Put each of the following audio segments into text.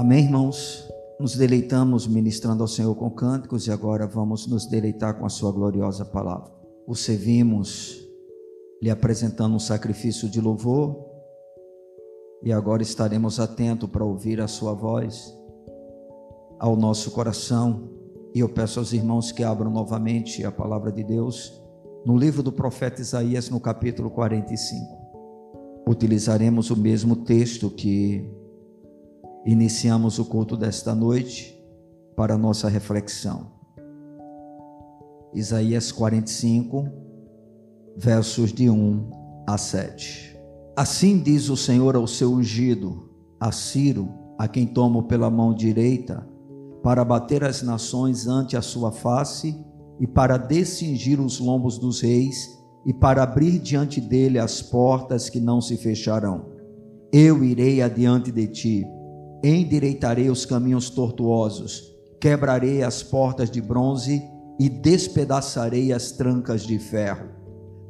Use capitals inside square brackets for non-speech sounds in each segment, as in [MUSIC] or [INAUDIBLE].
Amém, irmãos? Nos deleitamos ministrando ao Senhor com cânticos e agora vamos nos deleitar com a Sua gloriosa palavra. O servimos lhe apresentando um sacrifício de louvor e agora estaremos atentos para ouvir a Sua voz ao nosso coração. E eu peço aos irmãos que abram novamente a palavra de Deus no livro do profeta Isaías, no capítulo 45. Utilizaremos o mesmo texto que iniciamos o culto desta noite para nossa reflexão. Isaías 45, versos de 1 a 7. Assim diz o Senhor ao seu ungido, a Ciro, a quem tomo pela mão direita, para bater as nações ante a sua face e para descingir os lombos dos reis e para abrir diante dele as portas que não se fecharão. Eu irei adiante de ti endireitarei os caminhos tortuosos, quebrarei as portas de bronze e despedaçarei as trancas de ferro.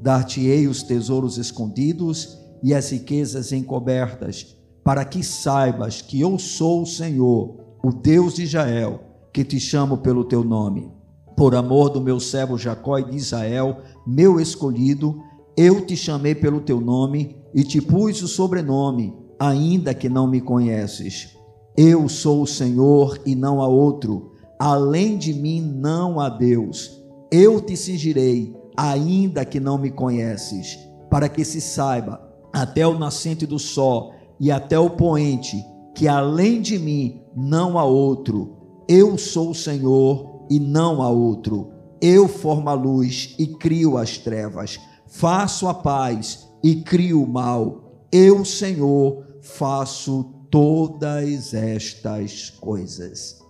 Dar-te-ei os tesouros escondidos e as riquezas encobertas, para que saibas que eu sou o Senhor, o Deus de Israel, que te chamo pelo teu nome. Por amor do meu servo Jacó e de Israel, meu escolhido, eu te chamei pelo teu nome e te pus o sobrenome, ainda que não me conheces. Eu sou o Senhor e não há outro, além de mim não há Deus. Eu te cingirei, ainda que não me conheces, para que se saiba, até o nascente do sol e até o poente, que além de mim não há outro. Eu sou o Senhor e não há outro. Eu formo a luz e crio as trevas. Faço a paz e crio o mal. Eu, Senhor, faço todas estas coisas.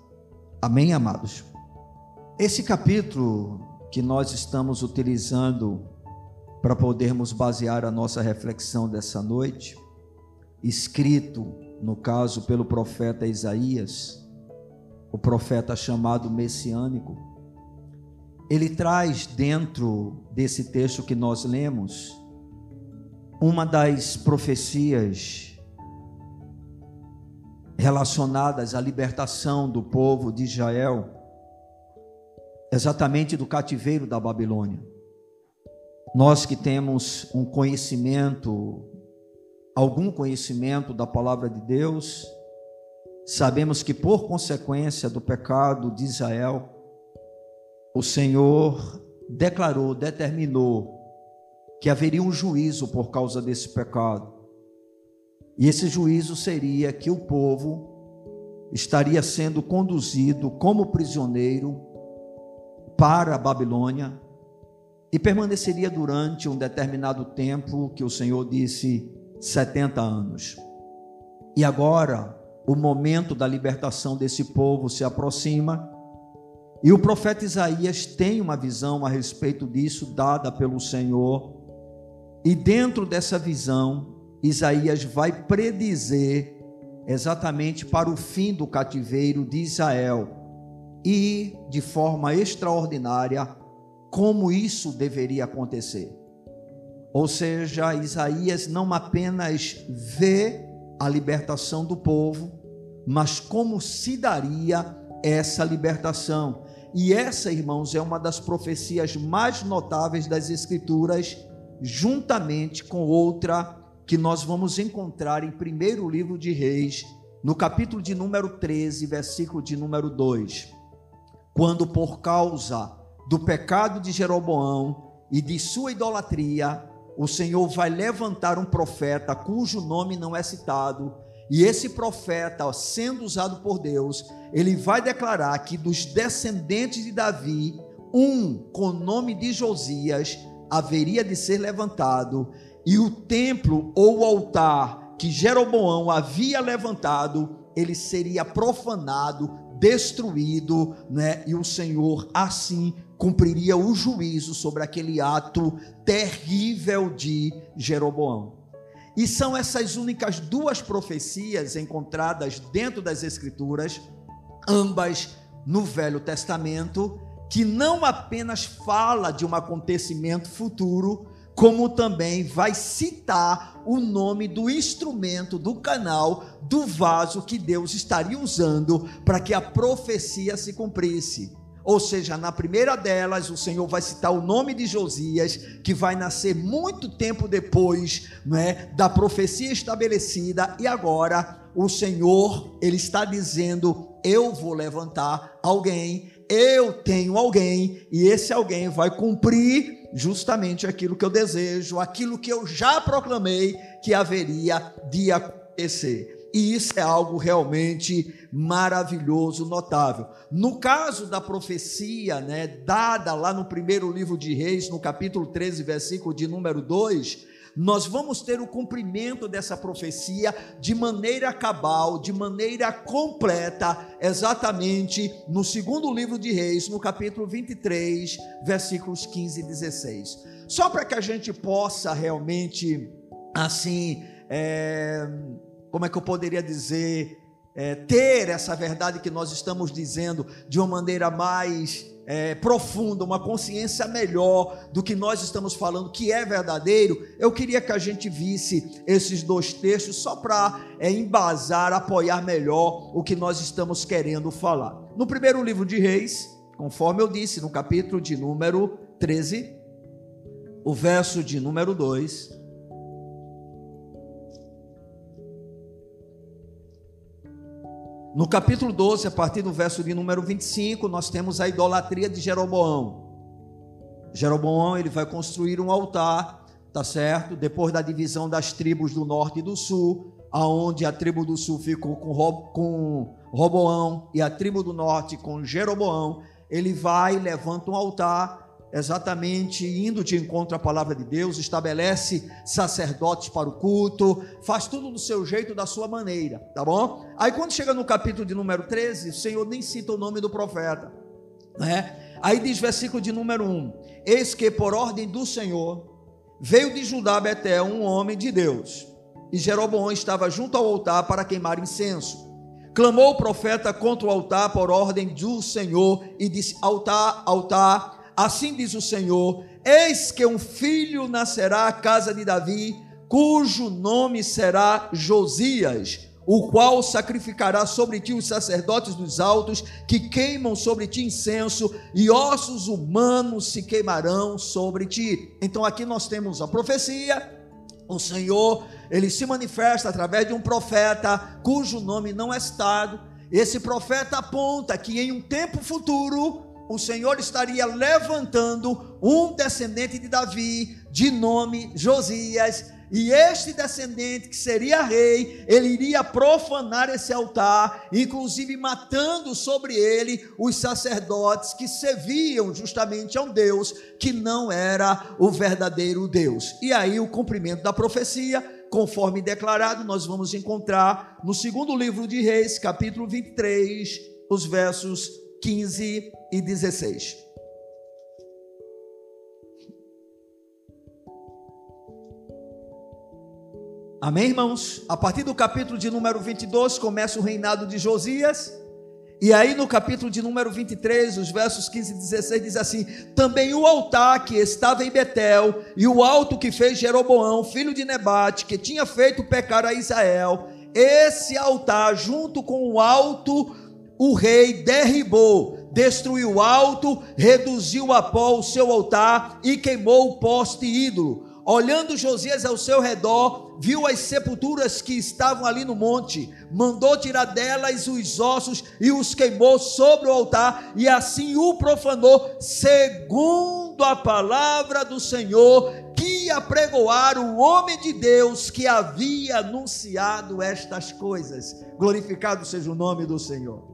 Amém, amados? Esse capítulo que nós estamos utilizando para podermos basear a nossa reflexão dessa noite, escrito, no caso, pelo profeta Isaías, o profeta chamado messiânico, ele traz dentro desse texto que nós lemos uma das profecias relacionadas à libertação do povo de Israel, exatamente do cativeiro da Babilônia. Nós que temos um conhecimento, algum conhecimento da palavra de Deus, sabemos que por consequência do pecado de Israel, o Senhor declarou, determinou que haveria um juízo por causa desse pecado. E esse juízo seria que o povo estaria sendo conduzido como prisioneiro para a Babilônia e permaneceria durante um determinado tempo, que o Senhor disse 70 anos. E agora, o momento da libertação desse povo se aproxima, e o profeta Isaías tem uma visão a respeito disso, dada pelo Senhor, e dentro dessa visão, Isaías vai predizer exatamente para o fim do cativeiro de Israel e, de forma extraordinária, como isso deveria acontecer. Ou seja, Isaías não apenas vê a libertação do povo, mas como se daria essa libertação. E essa, irmãos, é uma das profecias mais notáveis das Escrituras, juntamente com outra que nós vamos encontrar em primeiro livro de Reis, no capítulo de número 13, versículo de número 2. Quando por causa do pecado de Jeroboão e de sua idolatria, o Senhor vai levantar um profeta cujo nome não é citado, e esse profeta, sendo usado por Deus, ele vai declarar que dos descendentes de Davi, um com o nome de Josias haveria de ser levantado, e o templo ou o altar que Jeroboão havia levantado, ele seria profanado, destruído, né? E o Senhor assim cumpriria o juízo sobre aquele ato terrível de Jeroboão. E são essas únicas duas profecias encontradas dentro das Escrituras, ambas no Velho Testamento, que não apenas fala de um acontecimento futuro, como também vai citar o nome do instrumento, do canal, do vaso que Deus estaria usando para que a profecia se cumprisse. Ou seja, na primeira delas, o Senhor vai citar o nome de Josias, que vai nascer muito tempo depois né, da profecia estabelecida, e agora o Senhor, Ele está dizendo: Eu vou levantar alguém, eu tenho alguém, e esse alguém vai cumprir justamente aquilo que eu desejo, aquilo que eu já proclamei que haveria de acontecer. E isso é algo realmente maravilhoso, notável. No caso da profecia, né, dada lá no primeiro livro de Reis, no capítulo 13, versículo de número 2, nós vamos ter o cumprimento dessa profecia de maneira cabal, de maneira completa, exatamente no segundo livro de Reis, no capítulo 23, versículos 15 e 16. Só para que a gente possa realmente, assim, é como é que eu poderia dizer, é, ter essa verdade que nós estamos dizendo de uma maneira mais é, profunda, uma consciência melhor do que nós estamos falando, que é verdadeiro, eu queria que a gente visse esses dois textos só para é, embasar, apoiar melhor o que nós estamos querendo falar. No primeiro livro de Reis, conforme eu disse, no capítulo de número 13, o verso de número 2 No capítulo 12, a partir do verso de número 25, nós temos a idolatria de Jeroboão. Jeroboão, ele vai construir um altar, tá certo? Depois da divisão das tribos do norte e do sul, aonde a tribo do sul ficou com, com Roboão e a tribo do norte com Jeroboão, ele vai levanta um altar exatamente indo de encontro à palavra de Deus, estabelece sacerdotes para o culto, faz tudo do seu jeito, da sua maneira, tá bom? Aí quando chega no capítulo de número 13, o Senhor nem cita o nome do profeta, né? Aí diz versículo de número 1: Eis que por ordem do Senhor veio de Judá Betel um homem de Deus, e Jeroboão estava junto ao altar para queimar incenso. Clamou o profeta contra o altar por ordem do Senhor e disse: Altar, altar, Assim diz o Senhor: Eis que um filho nascerá à casa de Davi, cujo nome será Josias, o qual sacrificará sobre ti os sacerdotes dos altos, que queimam sobre ti incenso, e ossos humanos se queimarão sobre ti. Então aqui nós temos a profecia. O Senhor, ele se manifesta através de um profeta cujo nome não é citado. Esse profeta aponta que em um tempo futuro o Senhor estaria levantando um descendente de Davi, de nome Josias, e este descendente, que seria rei, ele iria profanar esse altar, inclusive matando sobre ele os sacerdotes que serviam justamente a um Deus que não era o verdadeiro Deus. E aí o cumprimento da profecia, conforme declarado, nós vamos encontrar no segundo livro de Reis, capítulo 23, os versos 15 e 16. Amém, irmãos? A partir do capítulo de número 22 começa o reinado de Josias. E aí no capítulo de número 23, os versos 15 e 16 diz assim: Também o altar que estava em Betel e o alto que fez Jeroboão, filho de Nebate, que tinha feito pecar a Israel, esse altar junto com o alto o rei derribou, destruiu o alto, reduziu a pó o seu altar e queimou o poste ídolo. Olhando Josias ao seu redor, viu as sepulturas que estavam ali no monte, mandou tirar delas os ossos e os queimou sobre o altar, e assim o profanou, segundo a palavra do Senhor, que apregoara o homem de Deus que havia anunciado estas coisas. Glorificado seja o nome do Senhor.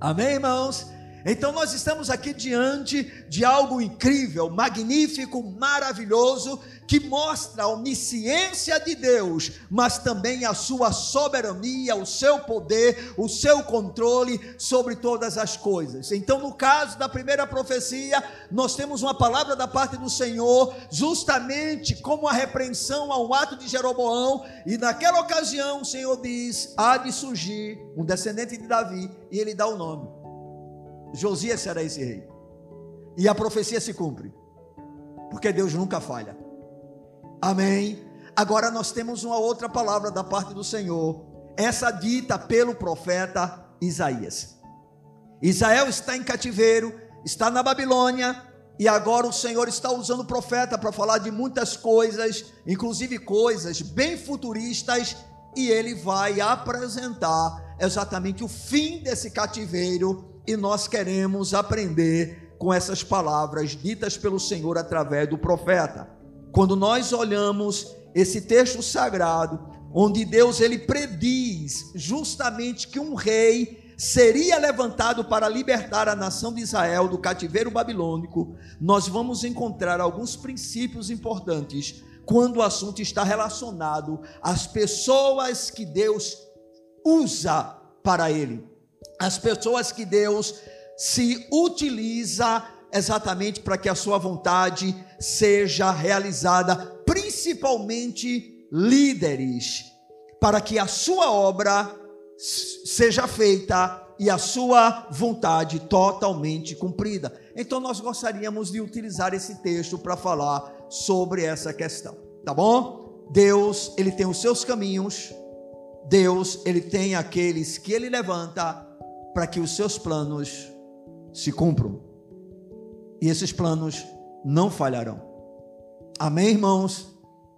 Amém, irmãos? Então nós estamos aqui diante de algo incrível, magnífico, maravilhoso, que mostra a onisciência de Deus, mas também a sua soberania, o seu poder, o seu controle sobre todas as coisas. Então, no caso da primeira profecia, nós temos uma palavra da parte do Senhor, justamente como a repreensão ao ato de Jeroboão, e naquela ocasião o Senhor diz: há de surgir um descendente de Davi, e ele dá o nome. Josias será esse rei. E a profecia se cumpre, porque Deus nunca falha. Amém. Agora nós temos uma outra palavra da parte do Senhor, essa dita pelo profeta Isaías. Israel está em cativeiro, está na Babilônia, e agora o Senhor está usando o profeta para falar de muitas coisas, inclusive coisas bem futuristas, e ele vai apresentar exatamente o fim desse cativeiro, e nós queremos aprender com essas palavras ditas pelo Senhor através do profeta. Quando nós olhamos esse texto sagrado, onde Deus ele prediz justamente que um rei seria levantado para libertar a nação de Israel do cativeiro babilônico, nós vamos encontrar alguns princípios importantes quando o assunto está relacionado às pessoas que Deus usa para ele, as pessoas que Deus se utiliza exatamente para que a sua vontade seja realizada, principalmente líderes, para que a sua obra seja feita e a sua vontade totalmente cumprida. Então nós gostaríamos de utilizar esse texto para falar sobre essa questão, tá bom? Deus, ele tem os seus caminhos. Deus, ele tem aqueles que ele levanta para que os seus planos se cumpram e esses planos não falharão. Amém, irmãos?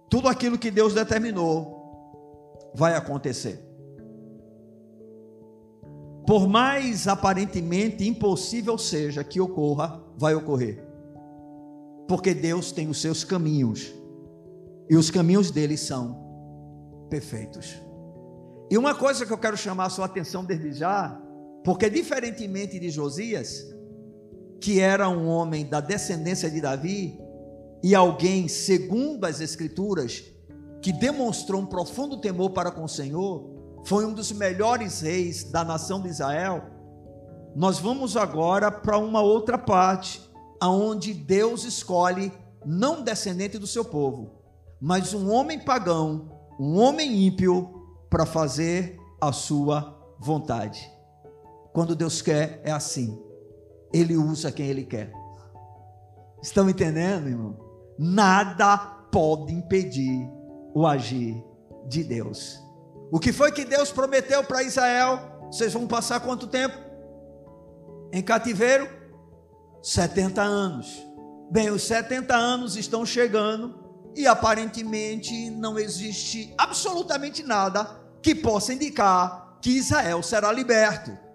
Tudo aquilo que Deus determinou vai acontecer. Por mais aparentemente impossível seja que ocorra, vai ocorrer. Porque Deus tem os seus caminhos. E os caminhos dele são perfeitos. E uma coisa que eu quero chamar a sua atenção desde já, porque diferentemente de Josias, que era um homem da descendência de Davi e alguém, segundo as Escrituras, que demonstrou um profundo temor para com o Senhor, foi um dos melhores reis da nação de Israel. Nós vamos agora para uma outra parte, aonde Deus escolhe não descendente do seu povo, mas um homem pagão, um homem ímpio, para fazer a sua vontade. Quando Deus quer, é assim ele usa quem ele quer. Estão entendendo, irmão? Nada pode impedir o agir de Deus. O que foi que Deus prometeu para Israel? Vocês vão passar quanto tempo? Em cativeiro? 70 anos. Bem, os 70 anos estão chegando e aparentemente não existe absolutamente nada que possa indicar que Israel será liberto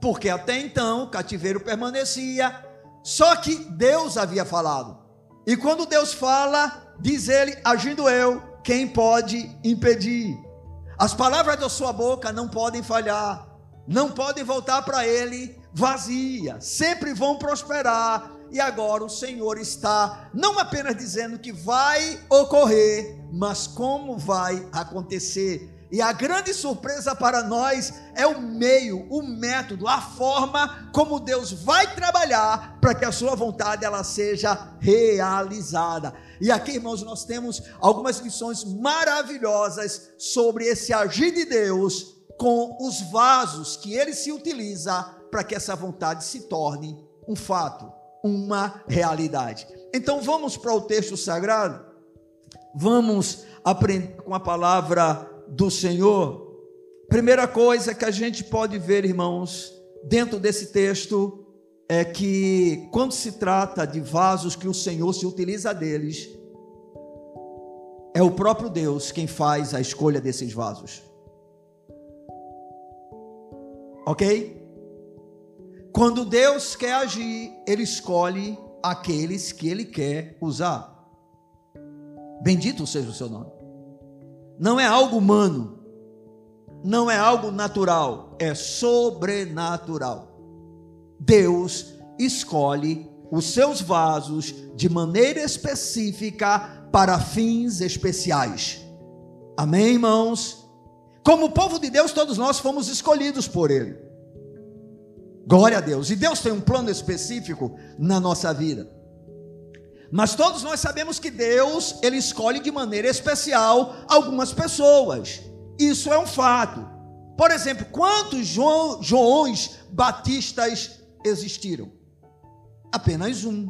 porque até então o cativeiro permanecia, só que Deus havia falado. E quando Deus fala, diz ele, agindo eu, quem pode impedir? As palavras da sua boca não podem falhar, não podem voltar para ele vazia, sempre vão prosperar. E agora o Senhor está não apenas dizendo que vai ocorrer, mas como vai acontecer. E a grande surpresa para nós é o meio, o método, a forma como Deus vai trabalhar para que a sua vontade ela seja realizada. E aqui, irmãos, nós temos algumas lições maravilhosas sobre esse agir de Deus com os vasos que ele se utiliza para que essa vontade se torne um fato, uma realidade. Então vamos para o texto sagrado. Vamos aprender com a palavra do Senhor, primeira coisa que a gente pode ver, irmãos, dentro desse texto, é que quando se trata de vasos que o Senhor se utiliza deles, é o próprio Deus quem faz a escolha desses vasos. Ok? Quando Deus quer agir, Ele escolhe aqueles que Ele quer usar. Bendito seja o seu nome não é algo humano, não é algo natural, é sobrenatural. Deus escolhe os seus vasos de maneira específica para fins especiais. Amém, irmãos? Como povo de Deus, todos nós fomos escolhidos por Ele. Glória a Deus. E Deus tem um plano específico na nossa vida. Mas todos nós sabemos que Deus, ele escolhe de maneira especial algumas pessoas. Isso é um fato. Por exemplo, quantos João, Joões Batistas existiram? Apenas um.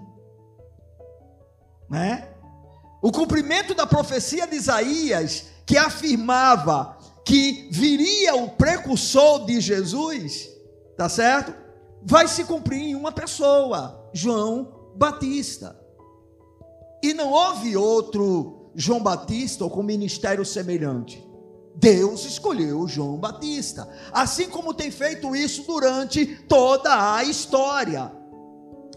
Né? o cumprimento da profecia de Isaías, que afirmava que viria o precursor de Jesus, tá certo? Vai se cumprir em uma pessoa, João Batista. E não houve outro João Batista ou com ministério semelhante. Deus escolheu João Batista, assim como tem feito isso durante toda a história.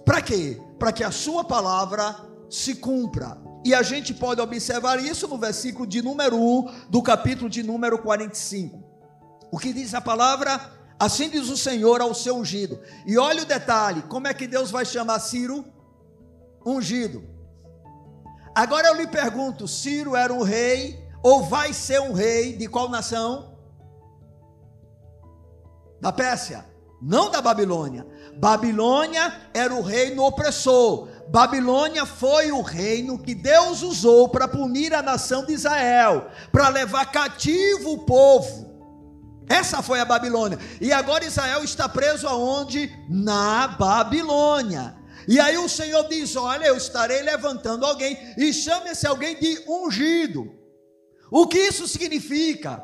Para quê? Para que a sua palavra se cumpra. E a gente pode observar isso no versículo de número 1 do capítulo de número 45. O que diz a palavra? Assim diz o Senhor ao seu ungido. E olha o detalhe: como é que Deus vai chamar Ciro? Ungido. Agora eu lhe pergunto: Ciro era um rei ou vai ser um rei de qual nação? Da Pérsia, não da Babilônia. Babilônia era o reino opressor. Babilônia foi o reino que Deus usou para punir a nação de Israel, para levar cativo o povo. Essa foi a Babilônia. E agora Israel está preso aonde? Na Babilônia. E aí o Senhor diz: Olha, eu estarei levantando alguém, e chame esse alguém de ungido. O que isso significa?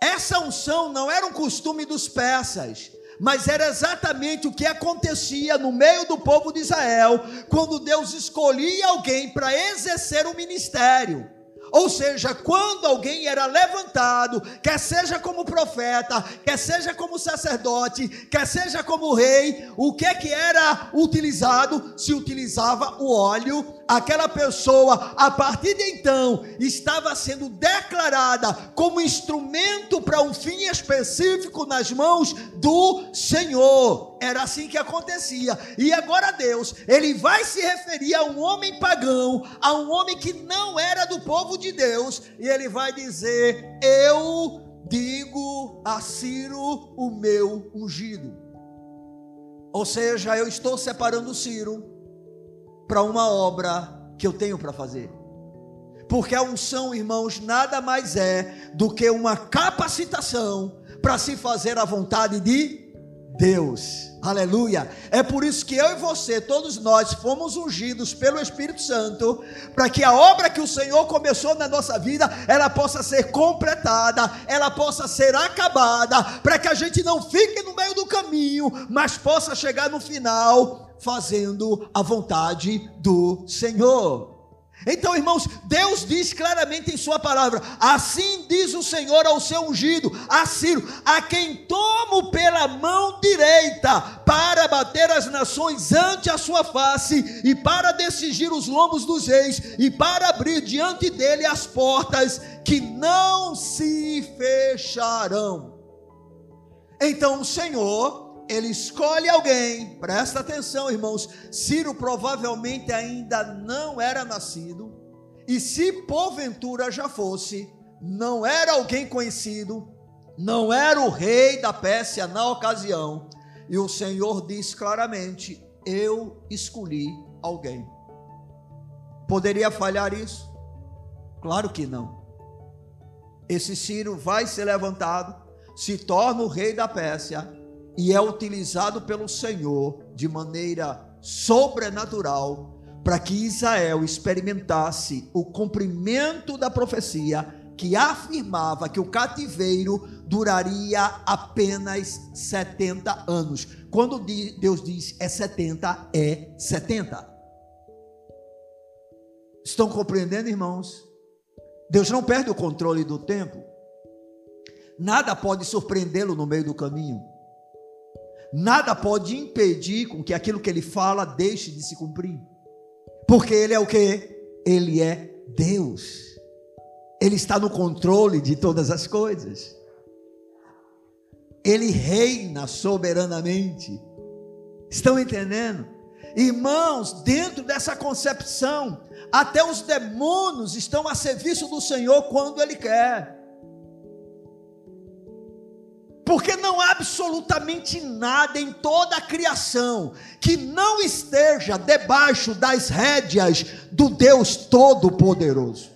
Essa unção não era um costume dos persas, mas era exatamente o que acontecia no meio do povo de Israel, quando Deus escolhia alguém para exercer o ministério. Ou seja, quando alguém era levantado, quer seja como profeta, quer seja como sacerdote, quer seja como rei, o que que era utilizado? Se utilizava o óleo aquela pessoa, a partir de então, estava sendo declarada como instrumento para um fim específico nas mãos do Senhor. Era assim que acontecia. E agora Deus, ele vai se referir a um homem pagão, a um homem que não era do povo de Deus, e ele vai dizer: Eu digo a Ciro o meu ungido. Ou seja, eu estou separando Ciro para uma obra que eu tenho para fazer. Porque a unção, irmãos, nada mais é do que uma capacitação para se fazer a vontade de Deus. Aleluia. É por isso que eu e você, todos nós, fomos ungidos pelo Espírito Santo, para que a obra que o Senhor começou na nossa vida, ela possa ser completada, ela possa ser acabada, para que a gente não fique no meio do caminho, mas possa chegar no final fazendo a vontade do Senhor. Então, irmãos, Deus diz claramente em Sua palavra: assim diz o Senhor ao seu ungido, a Ciro, a quem tomo pela mão direita para bater as nações ante a sua face e para desigir os lombos dos reis e para abrir diante dele as portas que não se fecharão. Então o Senhor ele escolhe alguém, presta atenção, irmãos. Ciro provavelmente ainda não era nascido, e se porventura já fosse, não era alguém conhecido, não era o rei da Pérsia na ocasião, e o Senhor diz claramente: Eu escolhi alguém. Poderia falhar isso? Claro que não. Esse Ciro vai ser levantado, se torna o rei da Pérsia e é utilizado pelo Senhor de maneira sobrenatural para que Israel experimentasse o cumprimento da profecia que afirmava que o cativeiro duraria apenas 70 anos. Quando Deus diz é 70, é 70. Estão compreendendo, irmãos? Deus não perde o controle do tempo. Nada pode surpreendê-lo no meio do caminho. Nada pode impedir com que aquilo que ele fala deixe de se cumprir. Porque ele é o que? Ele é Deus. Ele está no controle de todas as coisas. Ele reina soberanamente. Estão entendendo? Irmãos, dentro dessa concepção, até os demônios estão a serviço do Senhor quando Ele quer. Porque não há absolutamente nada em toda a criação que não esteja debaixo das rédeas do Deus Todo-Poderoso.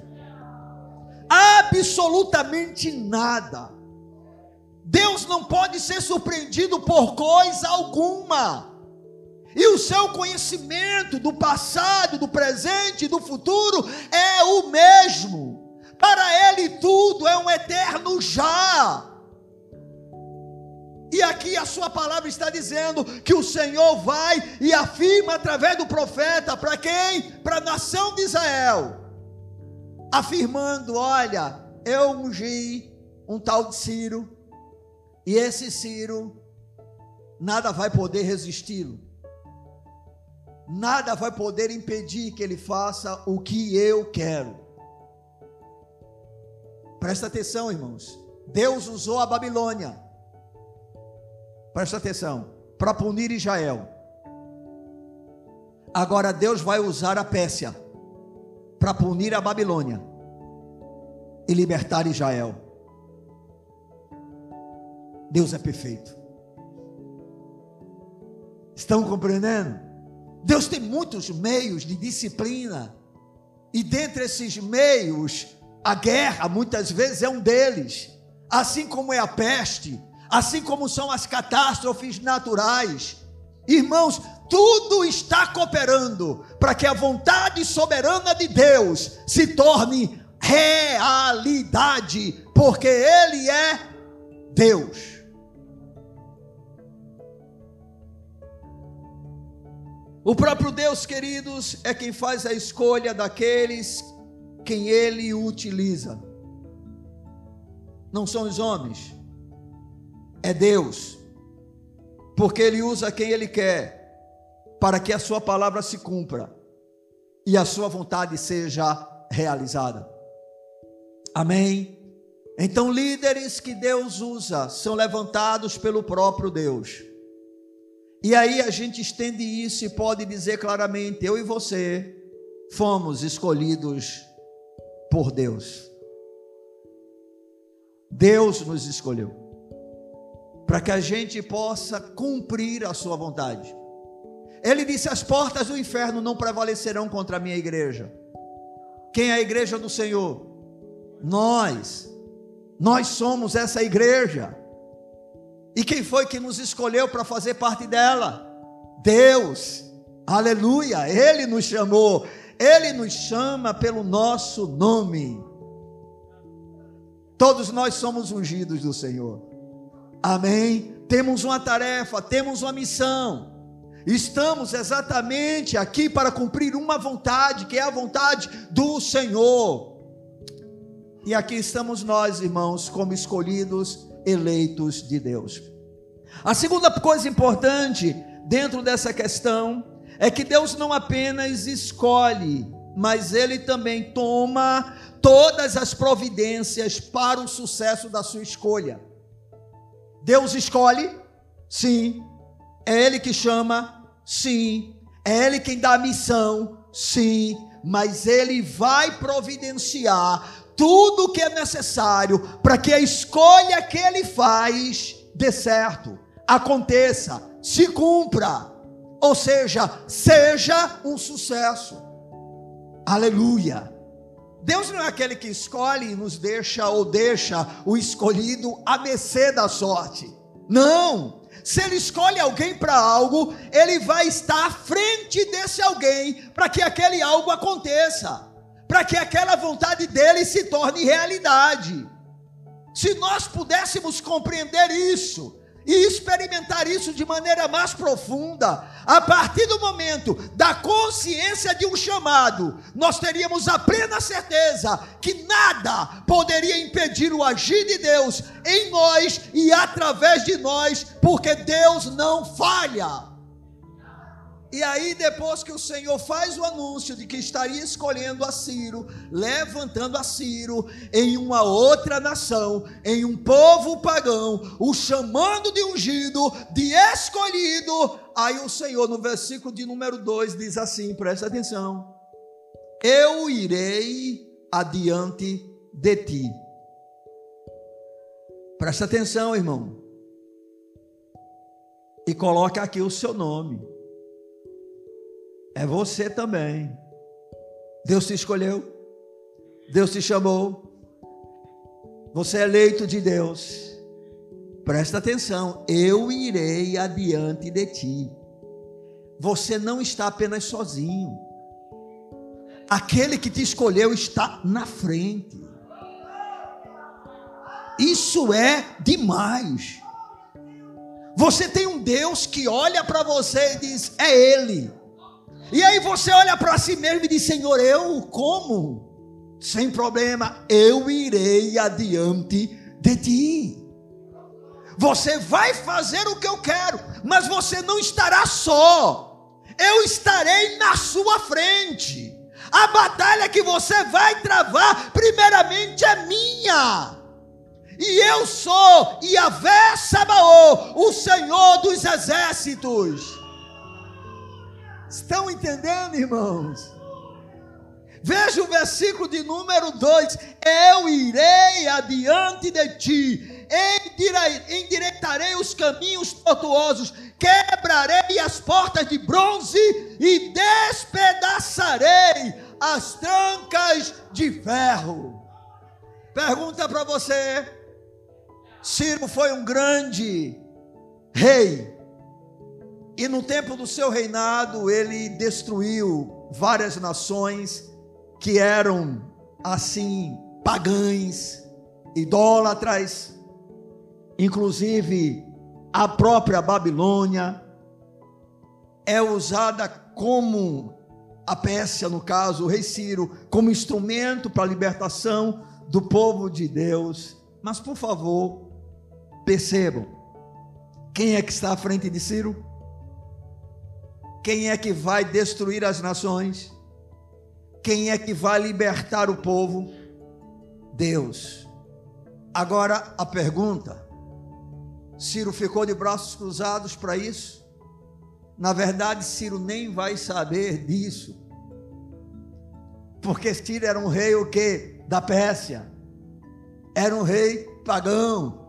Absolutamente nada. Deus não pode ser surpreendido por coisa alguma. E o seu conhecimento do passado, do presente e do futuro é o mesmo. Para ele tudo é um eterno já. E aqui a sua palavra está dizendo que o Senhor vai e afirma através do profeta para quem? Para a nação de Israel. Afirmando: olha, eu ungi um tal de Ciro, e esse Ciro, nada vai poder resisti-lo, nada vai poder impedir que ele faça o que eu quero. Presta atenção, irmãos. Deus usou a Babilônia Presta atenção. Para punir Israel. Agora Deus vai usar a Pérsia para punir a Babilônia e libertar Israel. Deus é perfeito. Estão compreendendo? Deus tem muitos meios de disciplina, e dentre esses meios, a guerra muitas vezes é um deles, assim como é a peste, assim como são as catástrofes naturais. Irmãos, tudo está cooperando para que a vontade soberana de Deus se torne realidade, porque Ele é Deus. O próprio Deus, queridos, é quem faz a escolha daqueles quem Ele utiliza. Não são os homens é Deus, porque Ele usa quem Ele quer, para que a Sua palavra se cumpra e a Sua vontade seja realizada. Amém? Então, líderes que Deus usa são levantados pelo próprio Deus. E aí a gente estende isso e pode dizer claramente: eu e você fomos escolhidos por Deus. Deus nos escolheu para que a gente possa cumprir a sua vontade. Ele disse: As portas do inferno não prevalecerão contra a minha igreja. Quem é a igreja do Senhor? Nós. Nós somos essa igreja. E quem foi que nos escolheu para fazer parte dela? Deus. Aleluia. Ele nos chamou. Ele nos chama pelo nosso nome. Todos nós somos ungidos do Senhor. Amém? Temos uma tarefa, temos uma missão. Estamos exatamente aqui para cumprir uma vontade, que é a vontade do Senhor. E aqui estamos nós, irmãos, como escolhidos, eleitos de Deus. A segunda coisa importante dentro dessa questão é que Deus não apenas escolhe, mas Ele também toma todas as providências para o sucesso da sua escolha. Deus escolhe? Sim. É Ele que chama? Sim. É Ele quem dá a missão? Sim. Mas Ele vai providenciar tudo o que é necessário para que a escolha que Ele faz dê certo, aconteça, se cumpra. Ou seja, seja um sucesso. Aleluia. Deus não é aquele que escolhe e nos deixa ou deixa o escolhido a mercê da sorte. Não. Se ele escolhe alguém para algo, ele vai estar à frente desse alguém para que aquele algo aconteça, para que aquela vontade dele se torne realidade. Se nós pudéssemos compreender isso, e experimentar isso de maneira mais profunda, a partir do momento da consciência de um chamado, nós teríamos a plena certeza que nada poderia impedir o agir de Deus em nós e através de nós, porque Deus não falha. E aí, depois que o Senhor faz o anúncio de que estaria escolhendo a Ciro, levantando a Ciro em uma outra nação, em um povo pagão, o chamando de ungido, de escolhido, aí o Senhor, no versículo de número 2, diz assim: presta atenção, eu irei adiante de ti. Presta atenção, irmão. E coloca aqui o seu nome. É você também. Deus te escolheu. Deus te chamou. Você é eleito de Deus. Presta atenção, eu irei adiante de ti. você não está apenas sozinho. Aquele que te escolheu está na frente. Isso é demais. Você tem um Deus que olha para você e diz: É Ele. E aí você olha para si mesmo e diz: Senhor, eu como? Sem problema, eu irei adiante de ti. Você vai fazer o que eu quero, mas você não estará só. Eu estarei na sua frente. A batalha que você vai travar, primeiramente é minha. E eu sou Yahvé Sabaô, o Senhor dos exércitos. Estão entendendo, irmãos? Veja o versículo de número 2: Eu irei adiante de ti, endireitarei os caminhos tortuosos, quebrarei as portas de bronze e despedaçarei as trancas de ferro. Pergunta para você: Ciro foi um grande rei, e no tempo do seu reinado, ele destruiu várias nações que eram assim pagãs, idólatras, inclusive a própria Babilônia é usada como a Pérsia, no caso, o rei Ciro, como instrumento para a libertação do povo de Deus. Mas por favor, percebam, quem é que está à frente de Ciro? Quem é que vai destruir as nações? Quem é que vai libertar o povo? Deus. Agora a pergunta: Ciro ficou de braços cruzados para isso? Na verdade, Ciro nem vai saber disso. Porque Ciro era um rei o que? Da Pérsia. Era um rei pagão.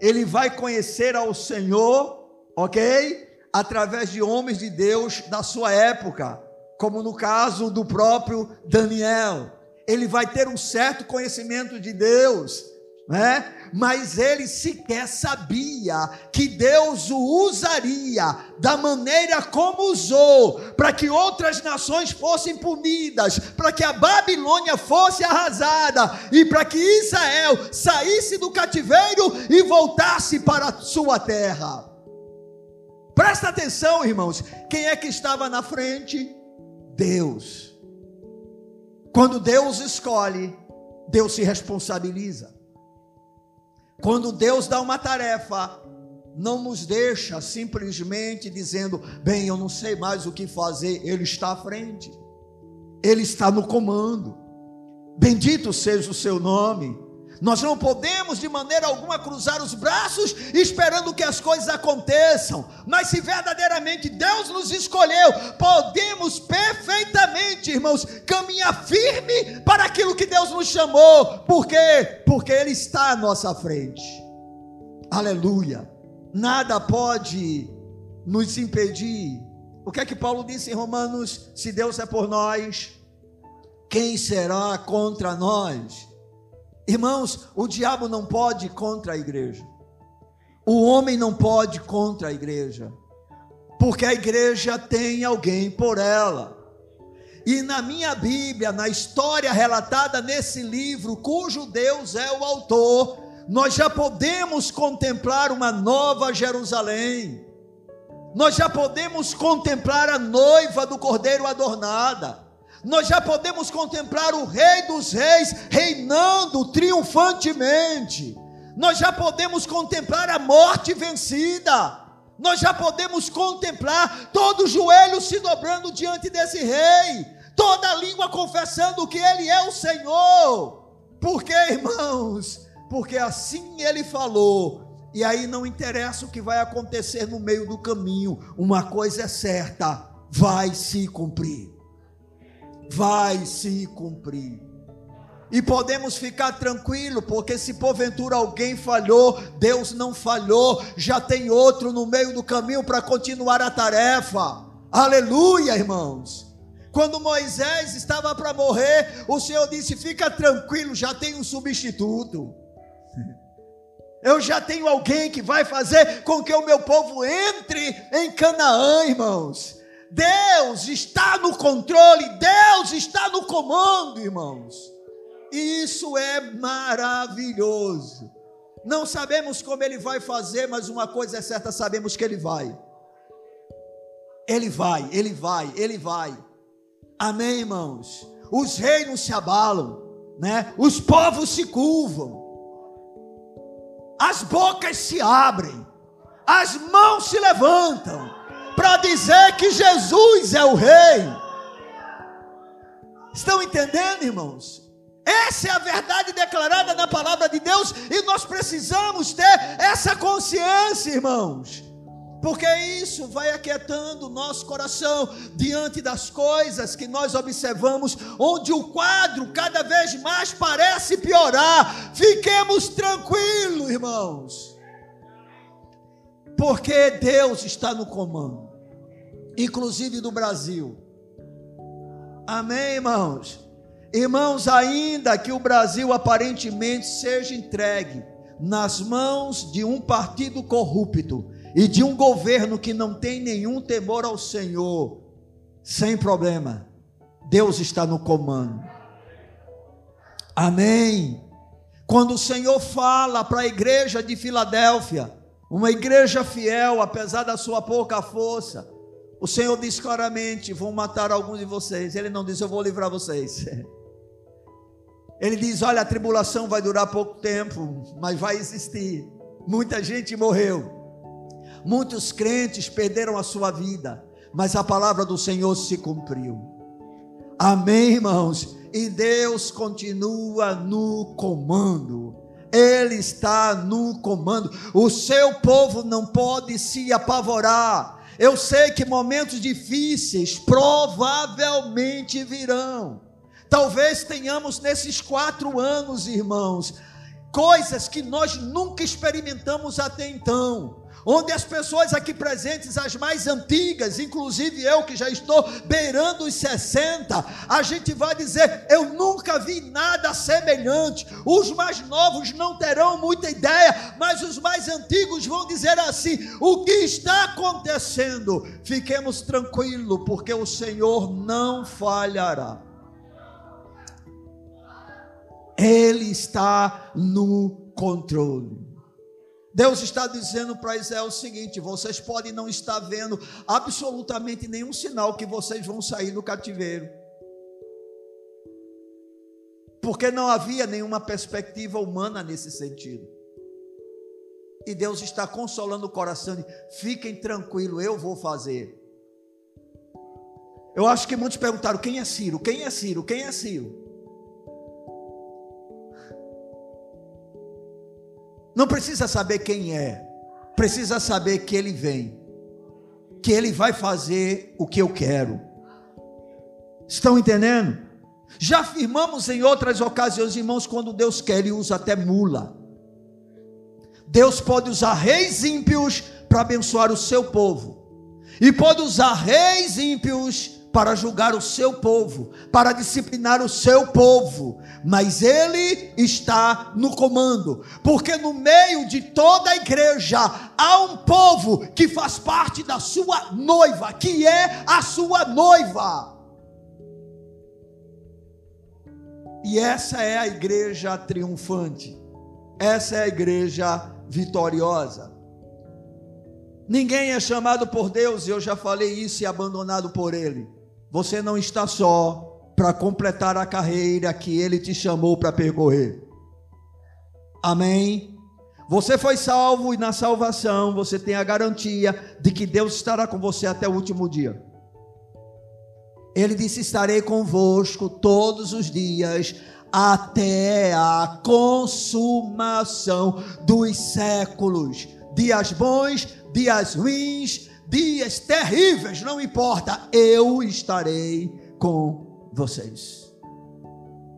Ele vai conhecer ao Senhor, ok? Através de homens de Deus da sua época, como no caso do próprio Daniel. Ele vai ter um certo conhecimento de Deus, né? Mas ele sequer sabia que Deus o usaria da maneira como usou, para que outras nações fossem punidas, para que a Babilônia fosse arrasada e para que Israel saísse do cativeiro e voltasse para a sua terra. Presta atenção, irmãos. Quem é que estava na frente? Deus. Quando Deus escolhe, Deus se responsabiliza. Quando Deus dá uma tarefa, não nos deixa simplesmente dizendo: bem, eu não sei mais o que fazer. Ele está à frente, Ele está no comando. Bendito seja o seu nome. Nós não podemos de maneira alguma cruzar os braços esperando que as coisas aconteçam, mas se verdadeiramente Deus nos escolheu, podemos perfeitamente, irmãos, caminhar firme para aquilo que Deus nos chamou, por quê? Porque Ele está à nossa frente, aleluia, nada pode nos impedir. O que é que Paulo disse em Romanos? Se Deus é por nós, quem será contra nós? Irmãos, o diabo não pode contra a igreja. O homem não pode contra a igreja. Porque a igreja tem alguém por ela. E na minha Bíblia, na história relatada nesse livro, cujo Deus é o autor, nós já podemos contemplar uma nova Jerusalém. Nós já podemos contemplar a noiva do cordeiro adornada nós já podemos contemplar o Rei dos Reis reinando triunfantemente, nós já podemos contemplar a morte vencida, nós já podemos contemplar todo joelho se dobrando diante desse Rei, toda língua confessando que Ele é o Senhor. Por quê, irmãos? Porque assim Ele falou, e aí não interessa o que vai acontecer no meio do caminho, uma coisa é certa: vai se cumprir vai se cumprir. E podemos ficar tranquilo, porque se porventura alguém falhou, Deus não falhou, já tem outro no meio do caminho para continuar a tarefa. Aleluia, irmãos. Quando Moisés estava para morrer, o Senhor disse: Fica tranquilo, já tem um substituto. [LAUGHS] Eu já tenho alguém que vai fazer com que o meu povo entre em Canaã, irmãos. Deus está no controle, Deus está no comando, irmãos. Isso é maravilhoso. Não sabemos como ele vai fazer, mas uma coisa é certa, sabemos que ele vai. Ele vai, ele vai, ele vai. Amém, irmãos. Os reinos se abalam, né? Os povos se curvam. As bocas se abrem. As mãos se levantam para dizer que Jesus é o rei. Estão entendendo, irmãos? Essa é a verdade declarada na palavra de Deus e nós precisamos ter essa consciência, irmãos. Porque isso vai aquietando o nosso coração diante das coisas que nós observamos, onde o quadro cada vez mais parece piorar. Fiquemos tranquilos, irmãos. Porque Deus está no comando, inclusive do Brasil. Amém, irmãos? Irmãos, ainda que o Brasil aparentemente seja entregue nas mãos de um partido corrupto e de um governo que não tem nenhum temor ao Senhor, sem problema, Deus está no comando. Amém. Quando o Senhor fala para a igreja de Filadélfia, uma igreja fiel, apesar da sua pouca força, o Senhor diz claramente: vão matar alguns de vocês. Ele não diz, eu vou livrar vocês. [LAUGHS] Ele diz: Olha, a tribulação vai durar pouco tempo, mas vai existir. Muita gente morreu, muitos crentes perderam a sua vida, mas a palavra do Senhor se cumpriu. Amém, irmãos? E Deus continua no comando. Ele está no comando. O seu povo não pode se apavorar. Eu sei que momentos difíceis provavelmente virão. Talvez tenhamos nesses quatro anos, irmãos, coisas que nós nunca experimentamos até então. Onde as pessoas aqui presentes, as mais antigas, inclusive eu que já estou beirando os 60, a gente vai dizer: Eu nunca vi nada semelhante. Os mais novos não terão muita ideia, mas os mais antigos vão dizer assim: O que está acontecendo? Fiquemos tranquilos, porque o Senhor não falhará. Ele está no controle. Deus está dizendo para Israel o seguinte: vocês podem não estar vendo absolutamente nenhum sinal que vocês vão sair do cativeiro, porque não havia nenhuma perspectiva humana nesse sentido. E Deus está consolando o coração de fiquem tranquilos, eu vou fazer. Eu acho que muitos perguntaram: quem é Ciro? Quem é Ciro? Quem é Ciro? Não precisa saber quem é, precisa saber que ele vem, que ele vai fazer o que eu quero. Estão entendendo? Já afirmamos em outras ocasiões, irmãos, quando Deus quer, Ele usa até mula. Deus pode usar reis ímpios para abençoar o seu povo, e pode usar reis ímpios para julgar o seu povo, para disciplinar o seu povo, mas ele está no comando, porque no meio de toda a igreja há um povo que faz parte da sua noiva, que é a sua noiva. E essa é a igreja triunfante, essa é a igreja vitoriosa. Ninguém é chamado por Deus, eu já falei isso, e abandonado por Ele. Você não está só para completar a carreira que Ele te chamou para percorrer. Amém? Você foi salvo e na salvação você tem a garantia de que Deus estará com você até o último dia. Ele disse: Estarei convosco todos os dias até a consumação dos séculos. Dias bons, dias ruins, dias terríveis, não importa, eu estarei com vocês.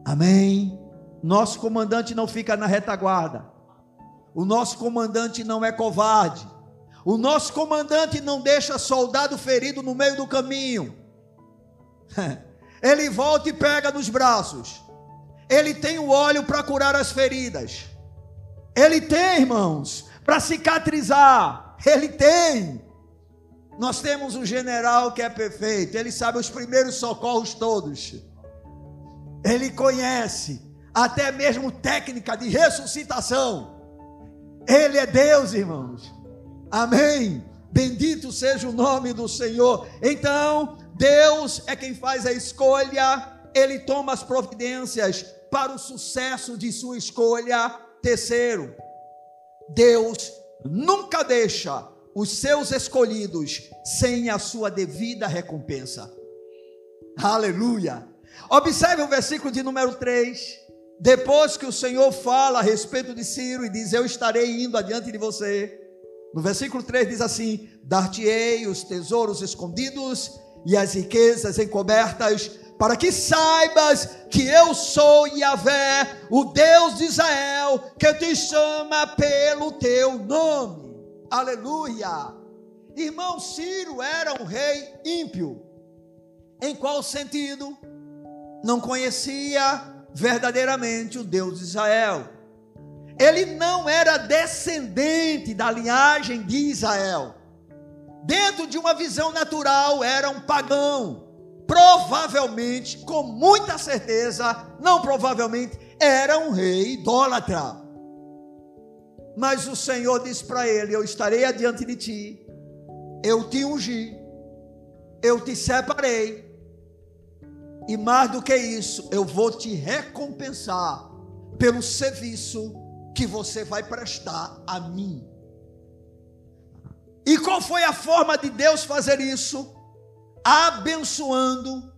Amém. Nosso comandante não fica na retaguarda. O nosso comandante não é covarde. O nosso comandante não deixa soldado ferido no meio do caminho. [LAUGHS] Ele volta e pega nos braços. Ele tem o óleo para curar as feridas. Ele tem, irmãos, para cicatrizar. Ele tem. Nós temos um general que é perfeito, ele sabe os primeiros socorros todos. Ele conhece até mesmo técnica de ressuscitação. Ele é Deus, irmãos. Amém. Bendito seja o nome do Senhor. Então, Deus é quem faz a escolha, ele toma as providências para o sucesso de sua escolha. Terceiro, Deus nunca deixa os seus escolhidos sem a sua devida recompensa. Aleluia. Observe o versículo de número 3. Depois que o Senhor fala a respeito de Ciro e diz: Eu estarei indo adiante de você. No versículo 3 diz assim: Dar-te-ei os tesouros escondidos e as riquezas encobertas, para que saibas que eu sou Yahvé, o Deus de Israel, que te chama pelo teu nome. Aleluia! Irmão Ciro era um rei ímpio. Em qual sentido? Não conhecia verdadeiramente o Deus de Israel. Ele não era descendente da linhagem de Israel. Dentro de uma visão natural, era um pagão. Provavelmente, com muita certeza, não provavelmente, era um rei idólatra. Mas o Senhor disse para ele: Eu estarei adiante de ti, eu te ungi, eu te separei, e mais do que isso, eu vou te recompensar pelo serviço que você vai prestar a mim. E qual foi a forma de Deus fazer isso? Abençoando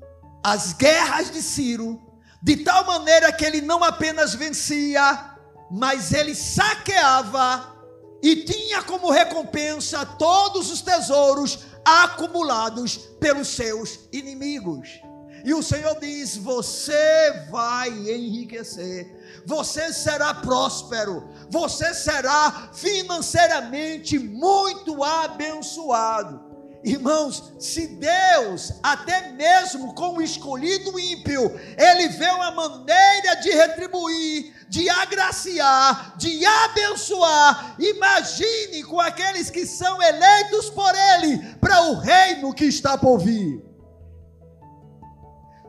as guerras de Ciro, de tal maneira que ele não apenas vencia, mas ele saqueava e tinha como recompensa todos os tesouros acumulados pelos seus inimigos. E o Senhor diz: Você vai enriquecer, você será próspero, você será financeiramente muito abençoado. Irmãos, se Deus, até mesmo com o escolhido ímpio, Ele vê uma maneira de retribuir, de agraciar, de abençoar, imagine com aqueles que são eleitos por Ele para o reino que está por vir.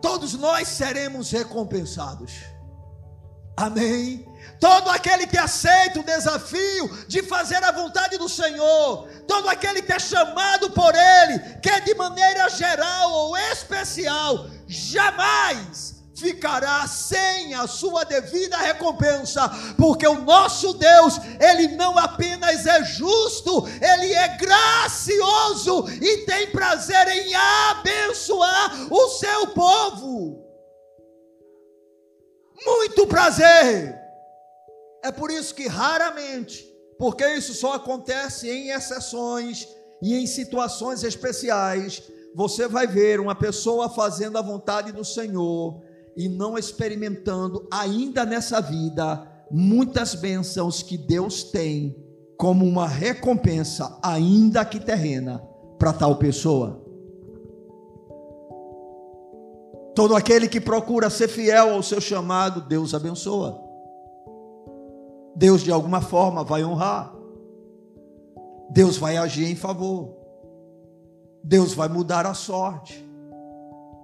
Todos nós seremos recompensados. Amém. Todo aquele que aceita o desafio de fazer a vontade do Senhor, todo aquele que é chamado por Ele, quer de maneira geral ou especial, jamais ficará sem a sua devida recompensa, porque o nosso Deus, ele não apenas é justo, ele é gracioso e tem prazer em abençoar o seu povo. Muito prazer. É por isso que raramente, porque isso só acontece em exceções e em situações especiais, você vai ver uma pessoa fazendo a vontade do Senhor e não experimentando ainda nessa vida muitas bênçãos que Deus tem como uma recompensa, ainda que terrena, para tal pessoa. Todo aquele que procura ser fiel ao seu chamado, Deus abençoa. Deus de alguma forma vai honrar. Deus vai agir em favor. Deus vai mudar a sorte.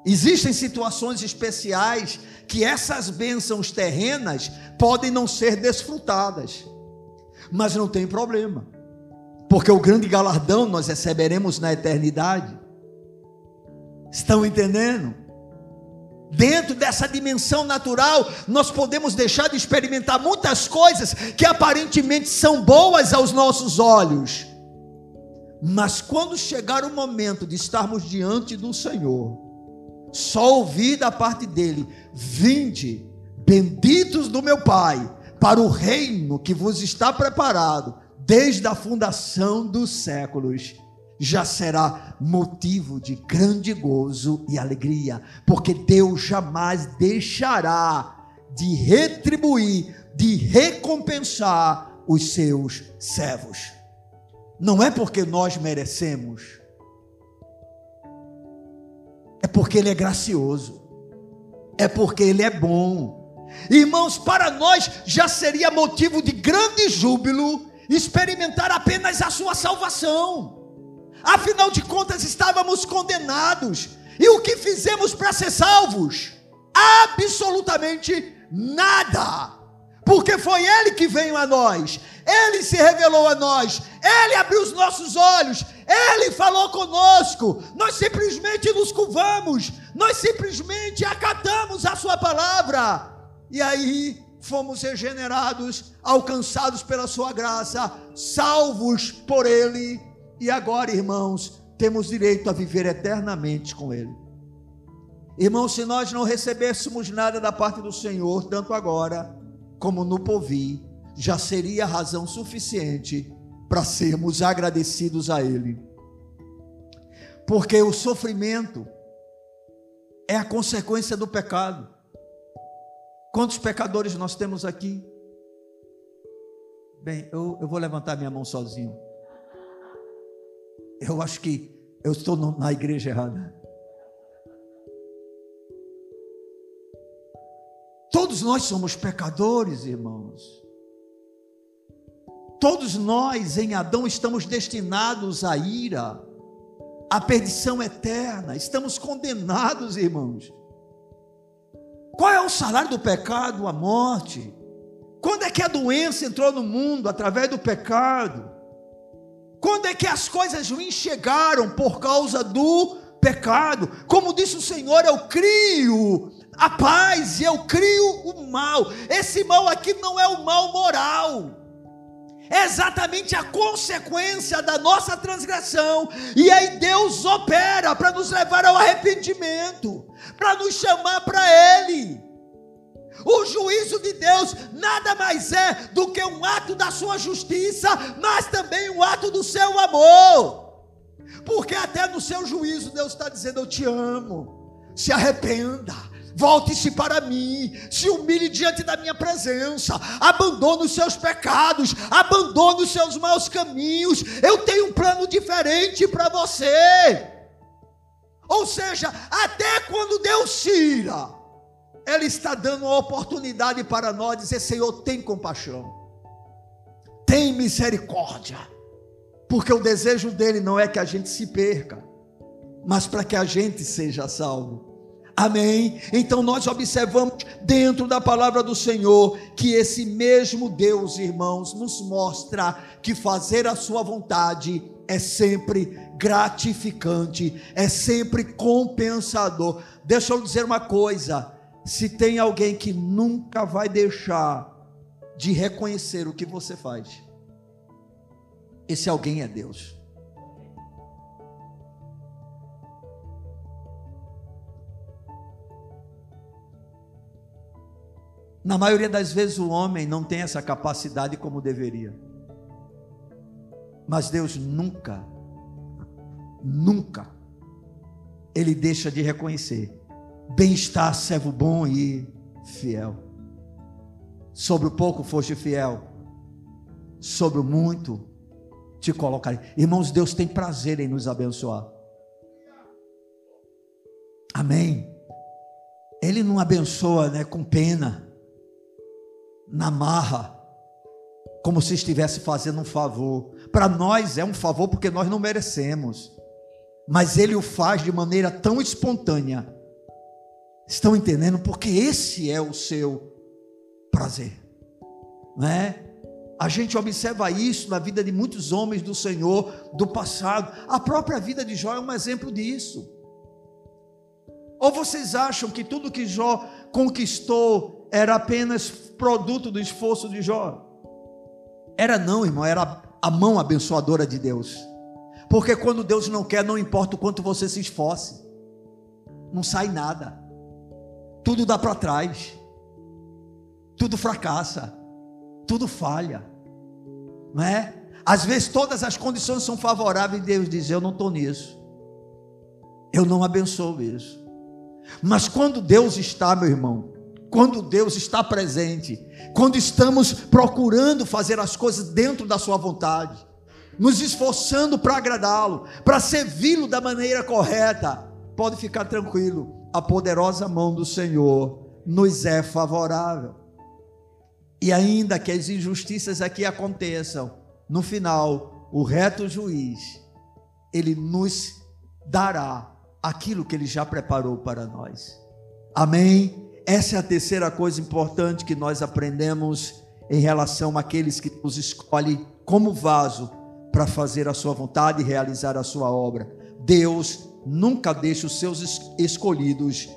Existem situações especiais que essas bênçãos terrenas podem não ser desfrutadas, mas não tem problema, porque o grande galardão nós receberemos na eternidade. Estão entendendo? Dentro dessa dimensão natural, nós podemos deixar de experimentar muitas coisas que aparentemente são boas aos nossos olhos. Mas quando chegar o momento de estarmos diante do Senhor, só ouvir da parte dele: Vinde, benditos do meu Pai, para o reino que vos está preparado desde a fundação dos séculos, já será motivo de grande gozo e alegria, porque Deus jamais deixará de retribuir, de recompensar os seus servos. Não é porque nós merecemos, é porque Ele é gracioso, é porque Ele é bom. Irmãos, para nós já seria motivo de grande júbilo experimentar apenas a Sua salvação. Afinal de contas, estávamos condenados. E o que fizemos para ser salvos? Absolutamente nada. Porque foi Ele que veio a nós, Ele se revelou a nós, Ele abriu os nossos olhos, Ele falou conosco. Nós simplesmente nos curvamos, nós simplesmente acatamos a Sua palavra. E aí fomos regenerados, alcançados pela Sua graça, salvos por Ele. E agora, irmãos, temos direito a viver eternamente com Ele. Irmãos, se nós não recebêssemos nada da parte do Senhor, tanto agora como no Povi, já seria razão suficiente para sermos agradecidos a Ele. Porque o sofrimento é a consequência do pecado. Quantos pecadores nós temos aqui? Bem, eu, eu vou levantar minha mão sozinho. Eu acho que eu estou na igreja errada. Todos nós somos pecadores, irmãos. Todos nós em Adão estamos destinados à ira, à perdição eterna, estamos condenados, irmãos. Qual é o salário do pecado? A morte. Quando é que a doença entrou no mundo através do pecado? Quando é que as coisas ruins chegaram por causa do pecado? Como disse o Senhor, eu crio a paz e eu crio o mal. Esse mal aqui não é o mal moral. É exatamente a consequência da nossa transgressão. E aí Deus opera para nos levar ao arrependimento, para nos chamar para Ele. O juízo de Deus nada mais é do que um ato da sua justiça, mas também um ato do seu amor. Porque até no seu juízo Deus está dizendo: Eu te amo, se arrependa, volte-se para mim, se humilhe diante da minha presença, abandone os seus pecados, abandone os seus maus caminhos. Eu tenho um plano diferente para você. Ou seja, até quando Deus tira, Ele está dando uma oportunidade para nós dizer: Senhor, tem compaixão, tem misericórdia, porque o desejo dele não é que a gente se perca, mas para que a gente seja salvo. Amém? Então nós observamos dentro da palavra do Senhor que esse mesmo Deus, irmãos, nos mostra que fazer a sua vontade é sempre gratificante, é sempre compensador. Deixa eu dizer uma coisa: se tem alguém que nunca vai deixar de reconhecer o que você faz, esse alguém é Deus. Na maioria das vezes o homem não tem essa capacidade como deveria. Mas Deus nunca, nunca, Ele deixa de reconhecer. Bem-estar, servo bom e fiel. Sobre o pouco foste fiel, sobre o muito te colocarei. Irmãos, Deus tem prazer em nos abençoar. Amém. Ele não abençoa né, com pena na marra, como se estivesse fazendo um favor. Para nós é um favor porque nós não merecemos, mas Ele o faz de maneira tão espontânea. Estão entendendo? Porque esse é o seu prazer, não é? A gente observa isso na vida de muitos homens do Senhor do passado. A própria vida de Jó é um exemplo disso. Ou vocês acham que tudo que Jó conquistou era apenas produto do esforço de Jó? Era não, irmão, era a mão abençoadora de Deus. Porque quando Deus não quer, não importa o quanto você se esforce, não sai nada. Tudo dá para trás. Tudo fracassa. Tudo falha. Não é? Às vezes todas as condições são favoráveis e Deus diz: Eu não estou nisso. Eu não abençoo isso. Mas quando Deus está, meu irmão, quando Deus está presente, quando estamos procurando fazer as coisas dentro da Sua vontade, nos esforçando para agradá-lo, para servi-lo da maneira correta, pode ficar tranquilo, a poderosa mão do Senhor nos é favorável. E ainda que as injustiças aqui aconteçam, no final, o reto juiz, Ele nos dará aquilo que Ele já preparou para nós. Amém? Essa é a terceira coisa importante que nós aprendemos em relação àqueles que nos escolhem como vaso para fazer a sua vontade e realizar a sua obra. Deus nunca deixa os seus escolhidos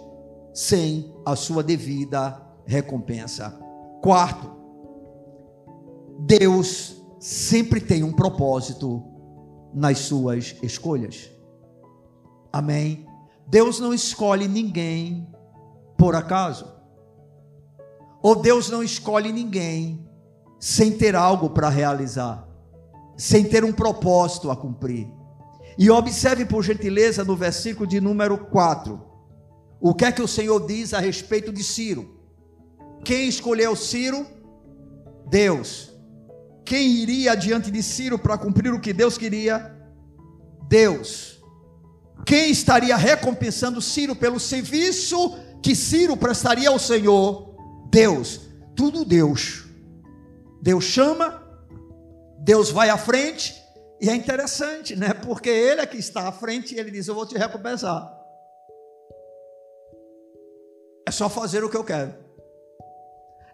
sem a sua devida recompensa. Quarto, Deus sempre tem um propósito nas suas escolhas. Amém? Deus não escolhe ninguém por acaso. Ou Deus não escolhe ninguém sem ter algo para realizar, sem ter um propósito a cumprir. E observe por gentileza no versículo de número 4. O que é que o Senhor diz a respeito de Ciro? Quem escolheu Ciro? Deus. Quem iria diante de Ciro para cumprir o que Deus queria? Deus. Quem estaria recompensando Ciro pelo serviço que Ciro prestaria ao Senhor? Deus. Tudo Deus. Deus chama, Deus vai à frente, e é interessante, né? Porque ele é que está à frente e ele diz: Eu vou te recompensar. É só fazer o que eu quero.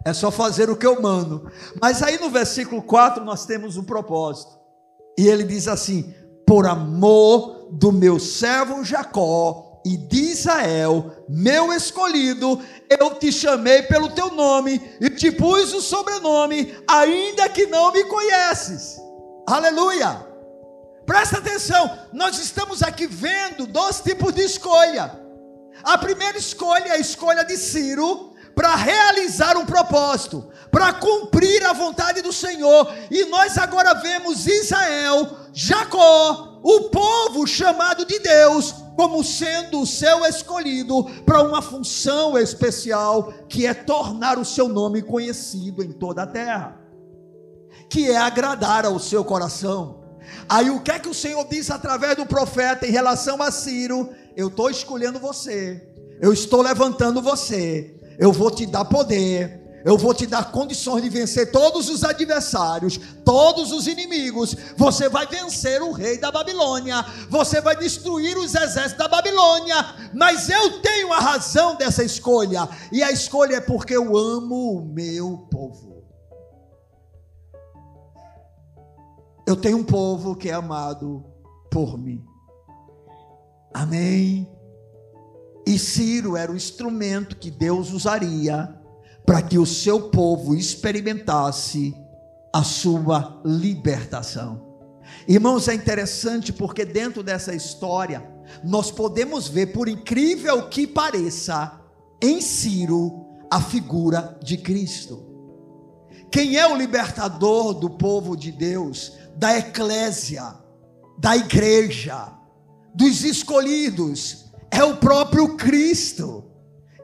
É só fazer o que eu mando. Mas aí no versículo 4 nós temos um propósito. E ele diz assim: Por amor do meu servo Jacó e de Israel, meu escolhido, eu te chamei pelo teu nome e te pus o sobrenome, ainda que não me conheces. Aleluia! Presta atenção, nós estamos aqui vendo dois tipos de escolha. A primeira escolha é a escolha de Ciro para realizar um propósito, para cumprir a vontade do Senhor. E nós agora vemos Israel, Jacó, o povo chamado de Deus, como sendo o seu escolhido para uma função especial, que é tornar o seu nome conhecido em toda a terra, que é agradar ao seu coração Aí o que é que o Senhor diz através do profeta em relação a Ciro? Eu estou escolhendo você, eu estou levantando você, eu vou te dar poder, eu vou te dar condições de vencer todos os adversários, todos os inimigos. Você vai vencer o rei da Babilônia, você vai destruir os exércitos da Babilônia. Mas eu tenho a razão dessa escolha, e a escolha é porque eu amo o meu povo. Eu tenho um povo que é amado por mim. Amém. E Ciro era o instrumento que Deus usaria para que o seu povo experimentasse a sua libertação. Irmãos, é interessante porque dentro dessa história nós podemos ver, por incrível que pareça, em Ciro a figura de Cristo. Quem é o libertador do povo de Deus? Da eclésia, da igreja, dos escolhidos, é o próprio Cristo.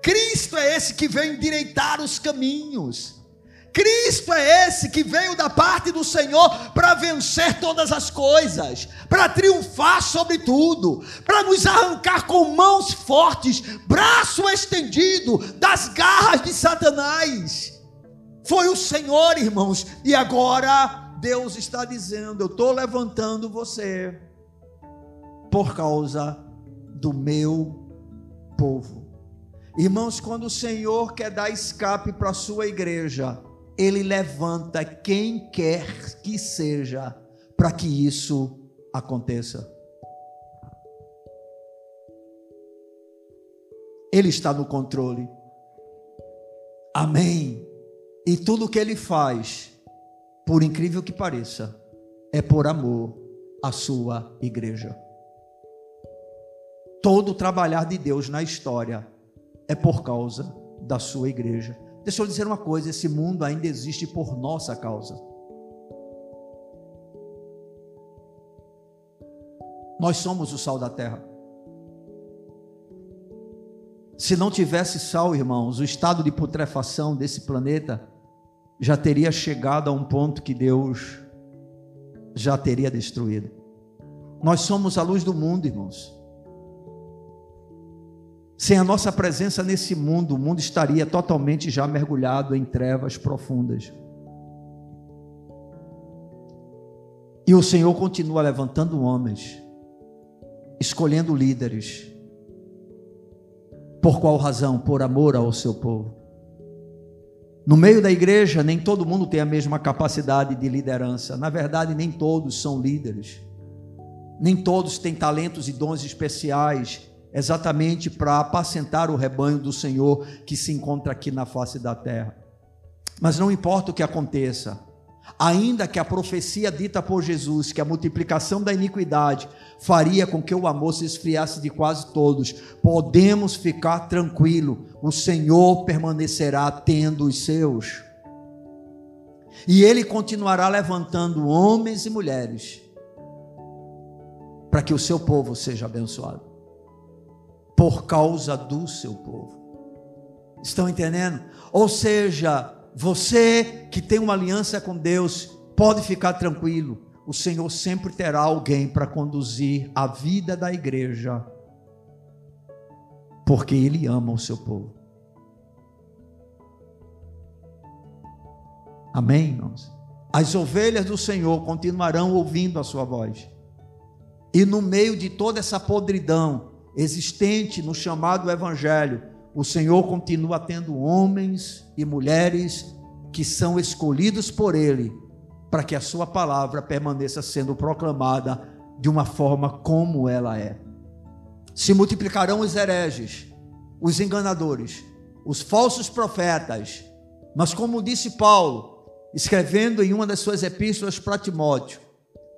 Cristo é esse que veio endireitar os caminhos. Cristo é esse que veio da parte do Senhor para vencer todas as coisas, para triunfar sobre tudo, para nos arrancar com mãos fortes, braço estendido das garras de Satanás. Foi o Senhor, irmãos, e agora Deus está dizendo: Eu estou levantando você por causa do meu povo. Irmãos, quando o Senhor quer dar escape para a sua igreja, Ele levanta quem quer que seja para que isso aconteça. Ele está no controle. Amém. E tudo que ele faz por incrível que pareça, é por amor à sua igreja. Todo o trabalhar de Deus na história é por causa da sua igreja. Deixa eu dizer uma coisa: esse mundo ainda existe por nossa causa. Nós somos o sal da terra. Se não tivesse sal, irmãos, o estado de putrefação desse planeta já teria chegado a um ponto que Deus já teria destruído. Nós somos a luz do mundo, irmãos. Sem a nossa presença nesse mundo, o mundo estaria totalmente já mergulhado em trevas profundas. E o Senhor continua levantando homens escolhendo líderes. Por qual razão? Por amor ao seu povo. No meio da igreja, nem todo mundo tem a mesma capacidade de liderança. Na verdade, nem todos são líderes. Nem todos têm talentos e dons especiais exatamente para apacentar o rebanho do Senhor que se encontra aqui na face da terra. Mas não importa o que aconteça, ainda que a profecia dita por Jesus, que a multiplicação da iniquidade faria com que o amor se esfriasse de quase todos, podemos ficar tranquilo, o Senhor permanecerá tendo os seus. E ele continuará levantando homens e mulheres para que o seu povo seja abençoado. Por causa do seu povo. Estão entendendo? Ou seja, você que tem uma aliança com Deus, pode ficar tranquilo. O Senhor sempre terá alguém para conduzir a vida da igreja, porque Ele ama o seu povo. Amém, irmãos? As ovelhas do Senhor continuarão ouvindo a sua voz. E no meio de toda essa podridão existente no chamado Evangelho, o Senhor continua tendo homens e mulheres que são escolhidos por Ele para que a Sua palavra permaneça sendo proclamada de uma forma como ela é. Se multiplicarão os hereges, os enganadores, os falsos profetas, mas como disse Paulo, escrevendo em uma das suas epístolas para Timóteo,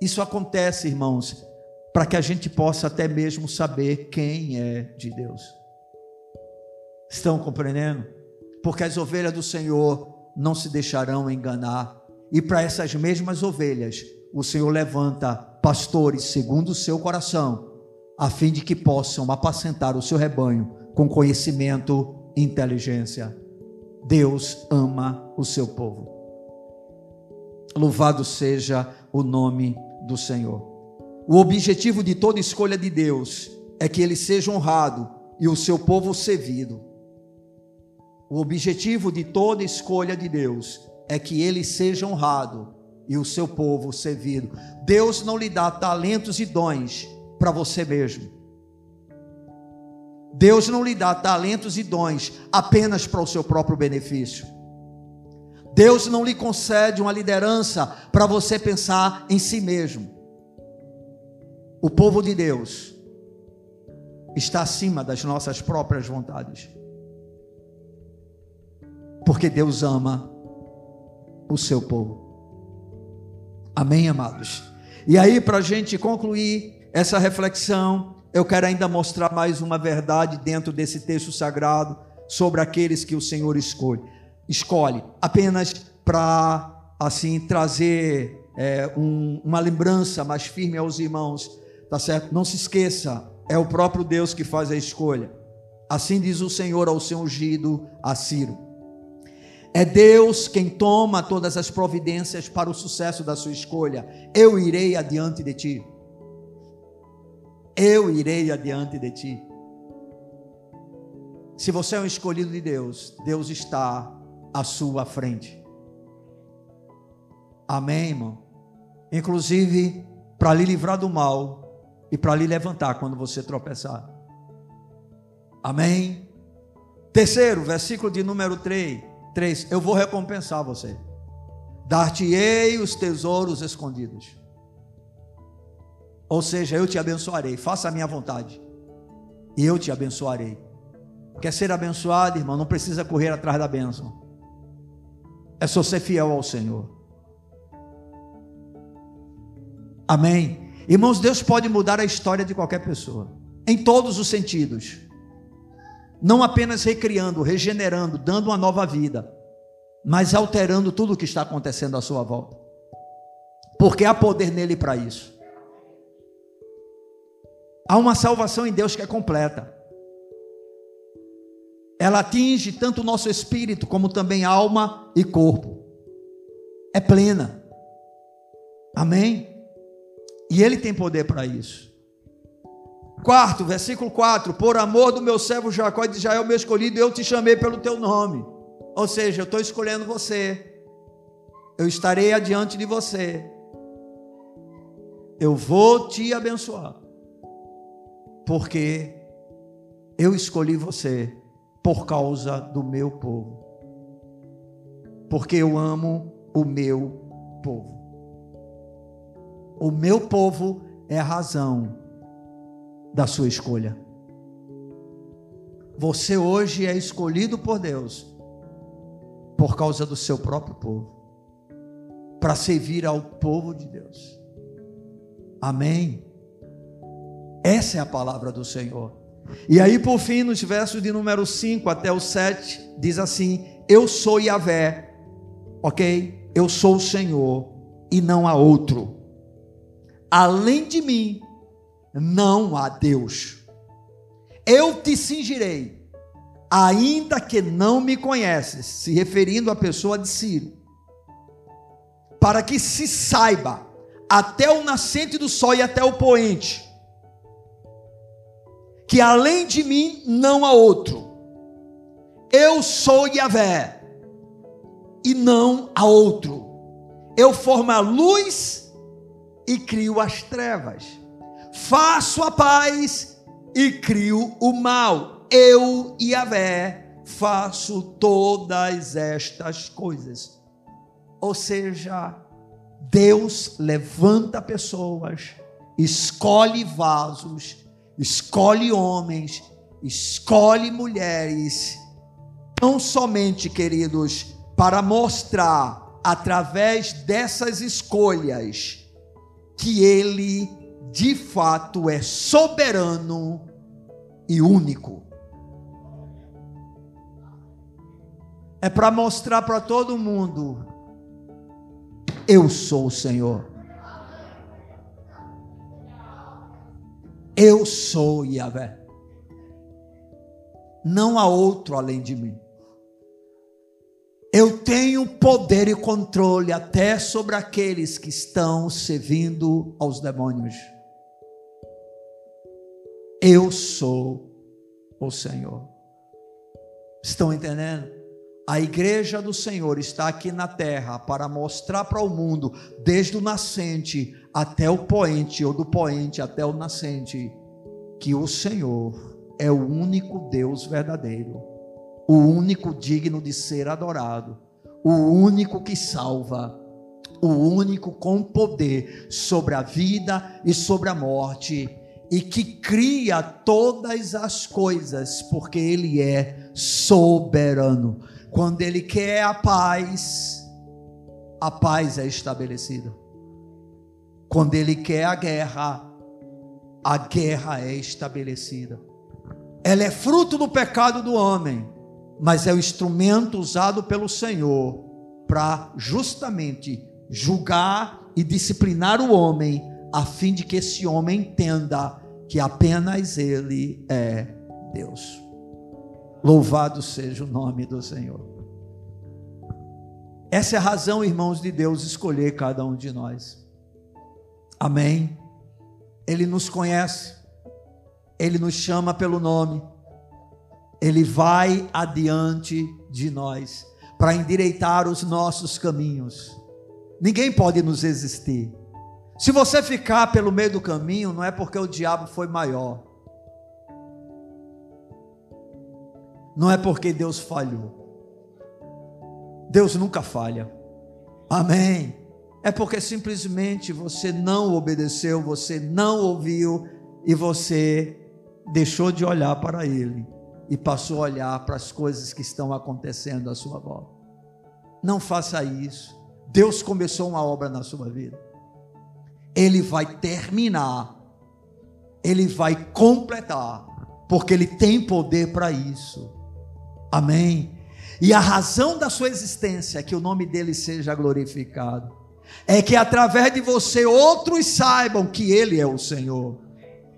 isso acontece, irmãos, para que a gente possa até mesmo saber quem é de Deus. Estão compreendendo? Porque as ovelhas do Senhor não se deixarão enganar. E para essas mesmas ovelhas, o Senhor levanta pastores segundo o seu coração, a fim de que possam apacentar o seu rebanho com conhecimento e inteligência. Deus ama o seu povo. Louvado seja o nome do Senhor. O objetivo de toda escolha de Deus é que ele seja honrado e o seu povo servido. O objetivo de toda escolha de Deus é que ele seja honrado e o seu povo servido. Deus não lhe dá talentos e dons para você mesmo. Deus não lhe dá talentos e dons apenas para o seu próprio benefício. Deus não lhe concede uma liderança para você pensar em si mesmo. O povo de Deus está acima das nossas próprias vontades. Porque Deus ama o seu povo. Amém, amados? E aí, para a gente concluir essa reflexão, eu quero ainda mostrar mais uma verdade dentro desse texto sagrado sobre aqueles que o Senhor escolhe. Escolhe apenas para assim trazer é, um, uma lembrança mais firme aos irmãos, tá certo? Não se esqueça, é o próprio Deus que faz a escolha. Assim diz o Senhor ao seu ungido, a Ciro. É Deus quem toma todas as providências para o sucesso da sua escolha. Eu irei adiante de ti. Eu irei adiante de ti. Se você é um escolhido de Deus, Deus está à sua frente. Amém, irmão? Inclusive, para lhe livrar do mal e para lhe levantar quando você tropeçar. Amém? Terceiro, versículo de número 3. 3: Eu vou recompensar você. Dar-te-ei os tesouros escondidos. Ou seja, eu te abençoarei. Faça a minha vontade. E eu te abençoarei. Quer ser abençoado, irmão? Não precisa correr atrás da bênção. É só ser fiel ao Senhor. Amém. Irmãos, Deus pode mudar a história de qualquer pessoa. Em todos os sentidos não apenas recriando, regenerando, dando uma nova vida, mas alterando tudo o que está acontecendo à sua volta. Porque há poder nele para isso. Há uma salvação em Deus que é completa. Ela atinge tanto o nosso espírito como também alma e corpo. É plena. Amém? E ele tem poder para isso. Quarto, versículo 4: Por amor do meu servo Jacó e de Israel, meu escolhido, eu te chamei pelo teu nome. Ou seja, eu estou escolhendo você. Eu estarei adiante de você. Eu vou te abençoar. porque eu escolhi você por causa do meu povo. Porque eu amo o meu povo. O meu povo é a razão da sua escolha. Você hoje é escolhido por Deus por causa do seu próprio povo, para servir ao povo de Deus. Amém. Essa é a palavra do Senhor. E aí, por fim, nos versos de número 5 até o 7, diz assim: Eu sou Yahvé, ok? Eu sou o Senhor e não há outro. Além de mim, não há Deus. Eu te cingirei, ainda que não me conheces, se referindo à pessoa de Ciro, para que se saiba até o nascente do sol e até o poente, que além de mim não há outro. Eu sou Yahvé, e não há outro. Eu formo a luz e crio as trevas. Faço a paz e crio o mal. Eu, Yahvé, faço todas estas coisas. Ou seja, Deus levanta pessoas, escolhe vasos, escolhe homens, escolhe mulheres, não somente, queridos, para mostrar através dessas escolhas que Ele de fato é soberano e único. É para mostrar para todo mundo: eu sou o Senhor. Eu sou Yahvé. Não há outro além de mim. Eu tenho poder e controle até sobre aqueles que estão servindo aos demônios. Eu sou o Senhor. Estão entendendo? A igreja do Senhor está aqui na terra para mostrar para o mundo, desde o nascente até o poente, ou do poente até o nascente, que o Senhor é o único Deus verdadeiro, o único digno de ser adorado, o único que salva, o único com poder sobre a vida e sobre a morte e que cria todas as coisas, porque Ele é soberano. Quando Ele quer a paz, a paz é estabelecida. Quando Ele quer a guerra, a guerra é estabelecida. Ela é fruto do pecado do homem, mas é o instrumento usado pelo Senhor para justamente julgar e disciplinar o homem, a fim de que esse homem entenda que apenas Ele é Deus. Louvado seja o nome do Senhor. Essa é a razão, irmãos, de Deus escolher cada um de nós. Amém. Ele nos conhece, Ele nos chama pelo nome, Ele vai adiante de nós para endireitar os nossos caminhos. Ninguém pode nos existir. Se você ficar pelo meio do caminho, não é porque o diabo foi maior. Não é porque Deus falhou. Deus nunca falha. Amém. É porque simplesmente você não obedeceu, você não ouviu e você deixou de olhar para Ele e passou a olhar para as coisas que estão acontecendo à sua volta. Não faça isso. Deus começou uma obra na sua vida ele vai terminar, ele vai completar, porque ele tem poder para isso. Amém. E a razão da sua existência, é que o nome dele seja glorificado, é que através de você outros saibam que ele é o Senhor,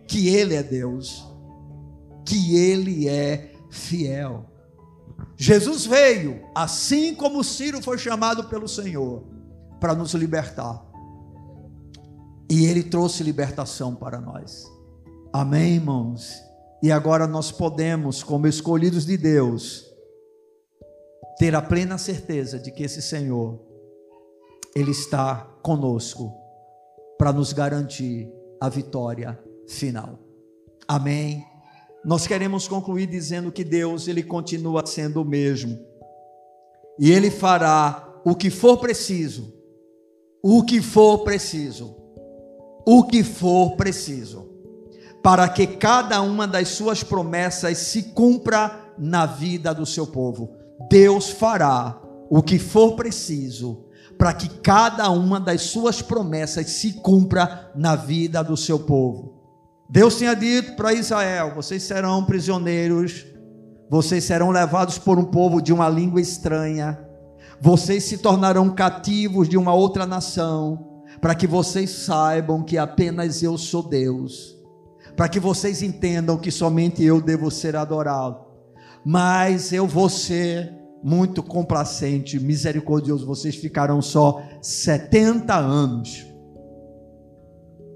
que ele é Deus, que ele é fiel. Jesus veio, assim como Ciro foi chamado pelo Senhor, para nos libertar e ele trouxe libertação para nós. Amém, irmãos? E agora nós podemos, como escolhidos de Deus, ter a plena certeza de que esse Senhor, Ele está conosco para nos garantir a vitória final. Amém. Nós queremos concluir dizendo que Deus, ele continua sendo o mesmo. E ele fará o que for preciso. O que for preciso. O que for preciso. Para que cada uma das suas promessas se cumpra na vida do seu povo. Deus fará o que for preciso para que cada uma das suas promessas se cumpra na vida do seu povo. Deus tinha dito para Israel: vocês serão prisioneiros, vocês serão levados por um povo de uma língua estranha, vocês se tornarão cativos de uma outra nação, para que vocês saibam que apenas eu sou Deus, para que vocês entendam que somente eu devo ser adorado. Mas eu vou ser muito complacente, misericordioso, vocês ficarão só 70 anos.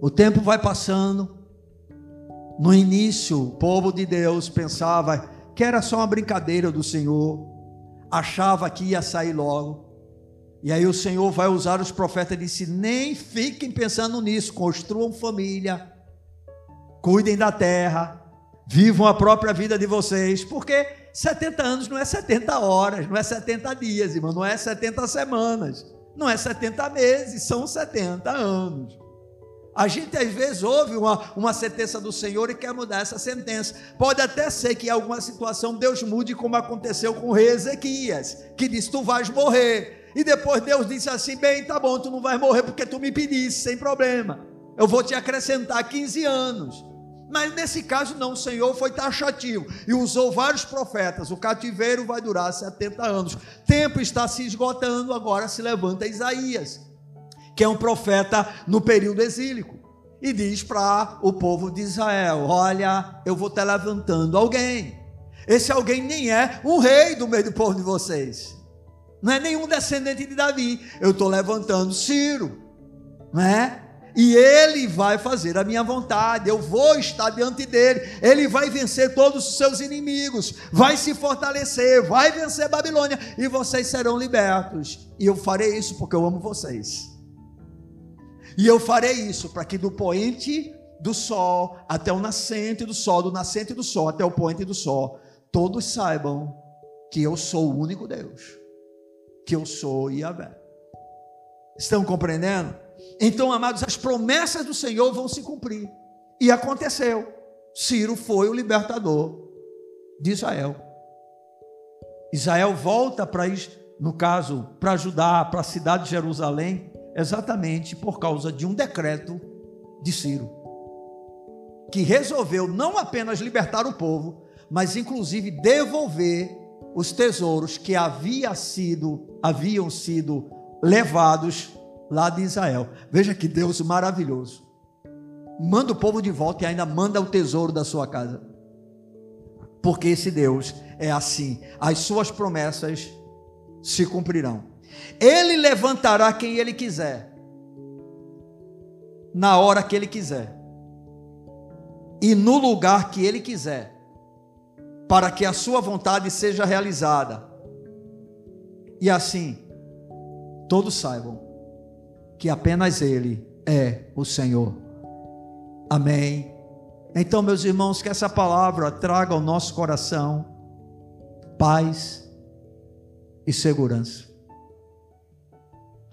O tempo vai passando, no início, o povo de Deus pensava que era só uma brincadeira do Senhor, achava que ia sair logo. E aí o Senhor vai usar os profetas e disse: nem fiquem pensando nisso, construam família, cuidem da terra, vivam a própria vida de vocês, porque 70 anos não é 70 horas, não é 70 dias, irmão, não é 70 semanas, não é 70 meses, são 70 anos. A gente às vezes ouve uma, uma sentença do Senhor e quer mudar essa sentença. Pode até ser que em alguma situação Deus mude, como aconteceu com o rei Ezequias, que disse: Tu vais morrer. E depois Deus disse assim: Bem, tá bom, tu não vais morrer porque tu me pediste, sem problema. Eu vou te acrescentar 15 anos. Mas nesse caso, não, o Senhor foi taxativo e usou vários profetas. O cativeiro vai durar 70 anos. Tempo está se esgotando, agora se levanta Isaías que é um profeta no período exílico, e diz para o povo de Israel: Olha, eu vou estar levantando alguém. Esse alguém nem é um rei do meio do povo de vocês, não é nenhum descendente de Davi. Eu estou levantando Ciro, não é? E ele vai fazer a minha vontade, eu vou estar diante dele, ele vai vencer todos os seus inimigos, vai se fortalecer, vai vencer Babilônia, e vocês serão libertos. E eu farei isso porque eu amo vocês. E eu farei isso para que do poente do sol até o nascente do sol, do nascente do sol até o poente do sol, todos saibam que eu sou o único Deus, que eu sou Yahvé. Estão compreendendo? Então, amados, as promessas do Senhor vão se cumprir. E aconteceu. Ciro foi o libertador de Israel. Israel volta para, no caso, para ajudar para a cidade de Jerusalém, exatamente por causa de um decreto de Ciro, que resolveu não apenas libertar o povo, mas inclusive devolver os tesouros que havia sido, haviam sido levados lá de Israel. Veja que Deus maravilhoso. Manda o povo de volta e ainda manda o tesouro da sua casa. Porque esse Deus é assim. As suas promessas se cumprirão. Ele levantará quem ele quiser, na hora que ele quiser, e no lugar que ele quiser, para que a sua vontade seja realizada. E assim, todos saibam que apenas Ele é o Senhor. Amém. Então, meus irmãos, que essa palavra traga ao nosso coração paz e segurança.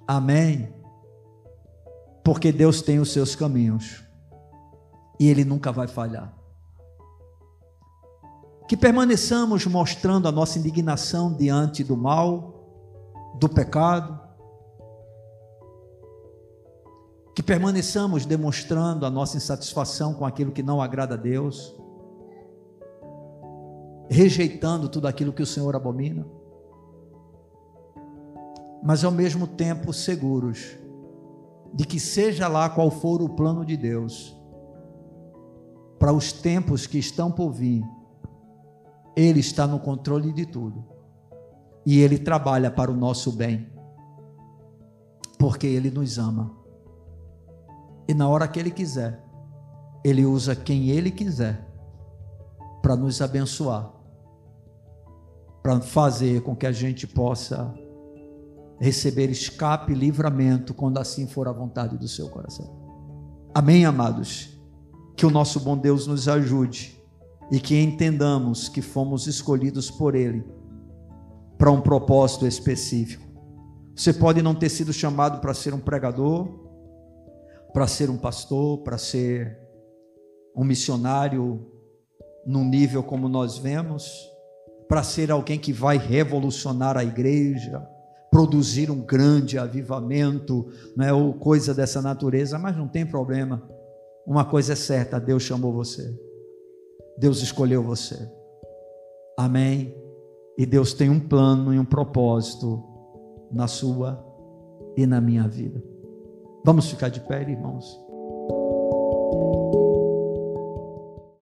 Amém. Porque Deus tem os seus caminhos e Ele nunca vai falhar. Que permaneçamos mostrando a nossa indignação diante do mal, do pecado. Que permaneçamos demonstrando a nossa insatisfação com aquilo que não agrada a Deus, rejeitando tudo aquilo que o Senhor abomina mas ao mesmo tempo seguros de que, seja lá qual for o plano de Deus, para os tempos que estão por vir, Ele está no controle de tudo e Ele trabalha para o nosso bem, porque Ele nos ama. E na hora que Ele quiser, Ele usa quem Ele quiser para nos abençoar, para fazer com que a gente possa receber escape e livramento quando assim for a vontade do seu coração. Amém, amados? Que o nosso bom Deus nos ajude e que entendamos que fomos escolhidos por Ele para um propósito específico. Você pode não ter sido chamado para ser um pregador, para ser um pastor, para ser um missionário num nível como nós vemos, para ser alguém que vai revolucionar a igreja, produzir um grande avivamento, né, ou coisa dessa natureza, mas não tem problema. Uma coisa é certa, Deus chamou você. Deus escolheu você. Amém? E Deus tem um plano e um propósito na sua e na minha vida. Vamos ficar de pé, irmãos.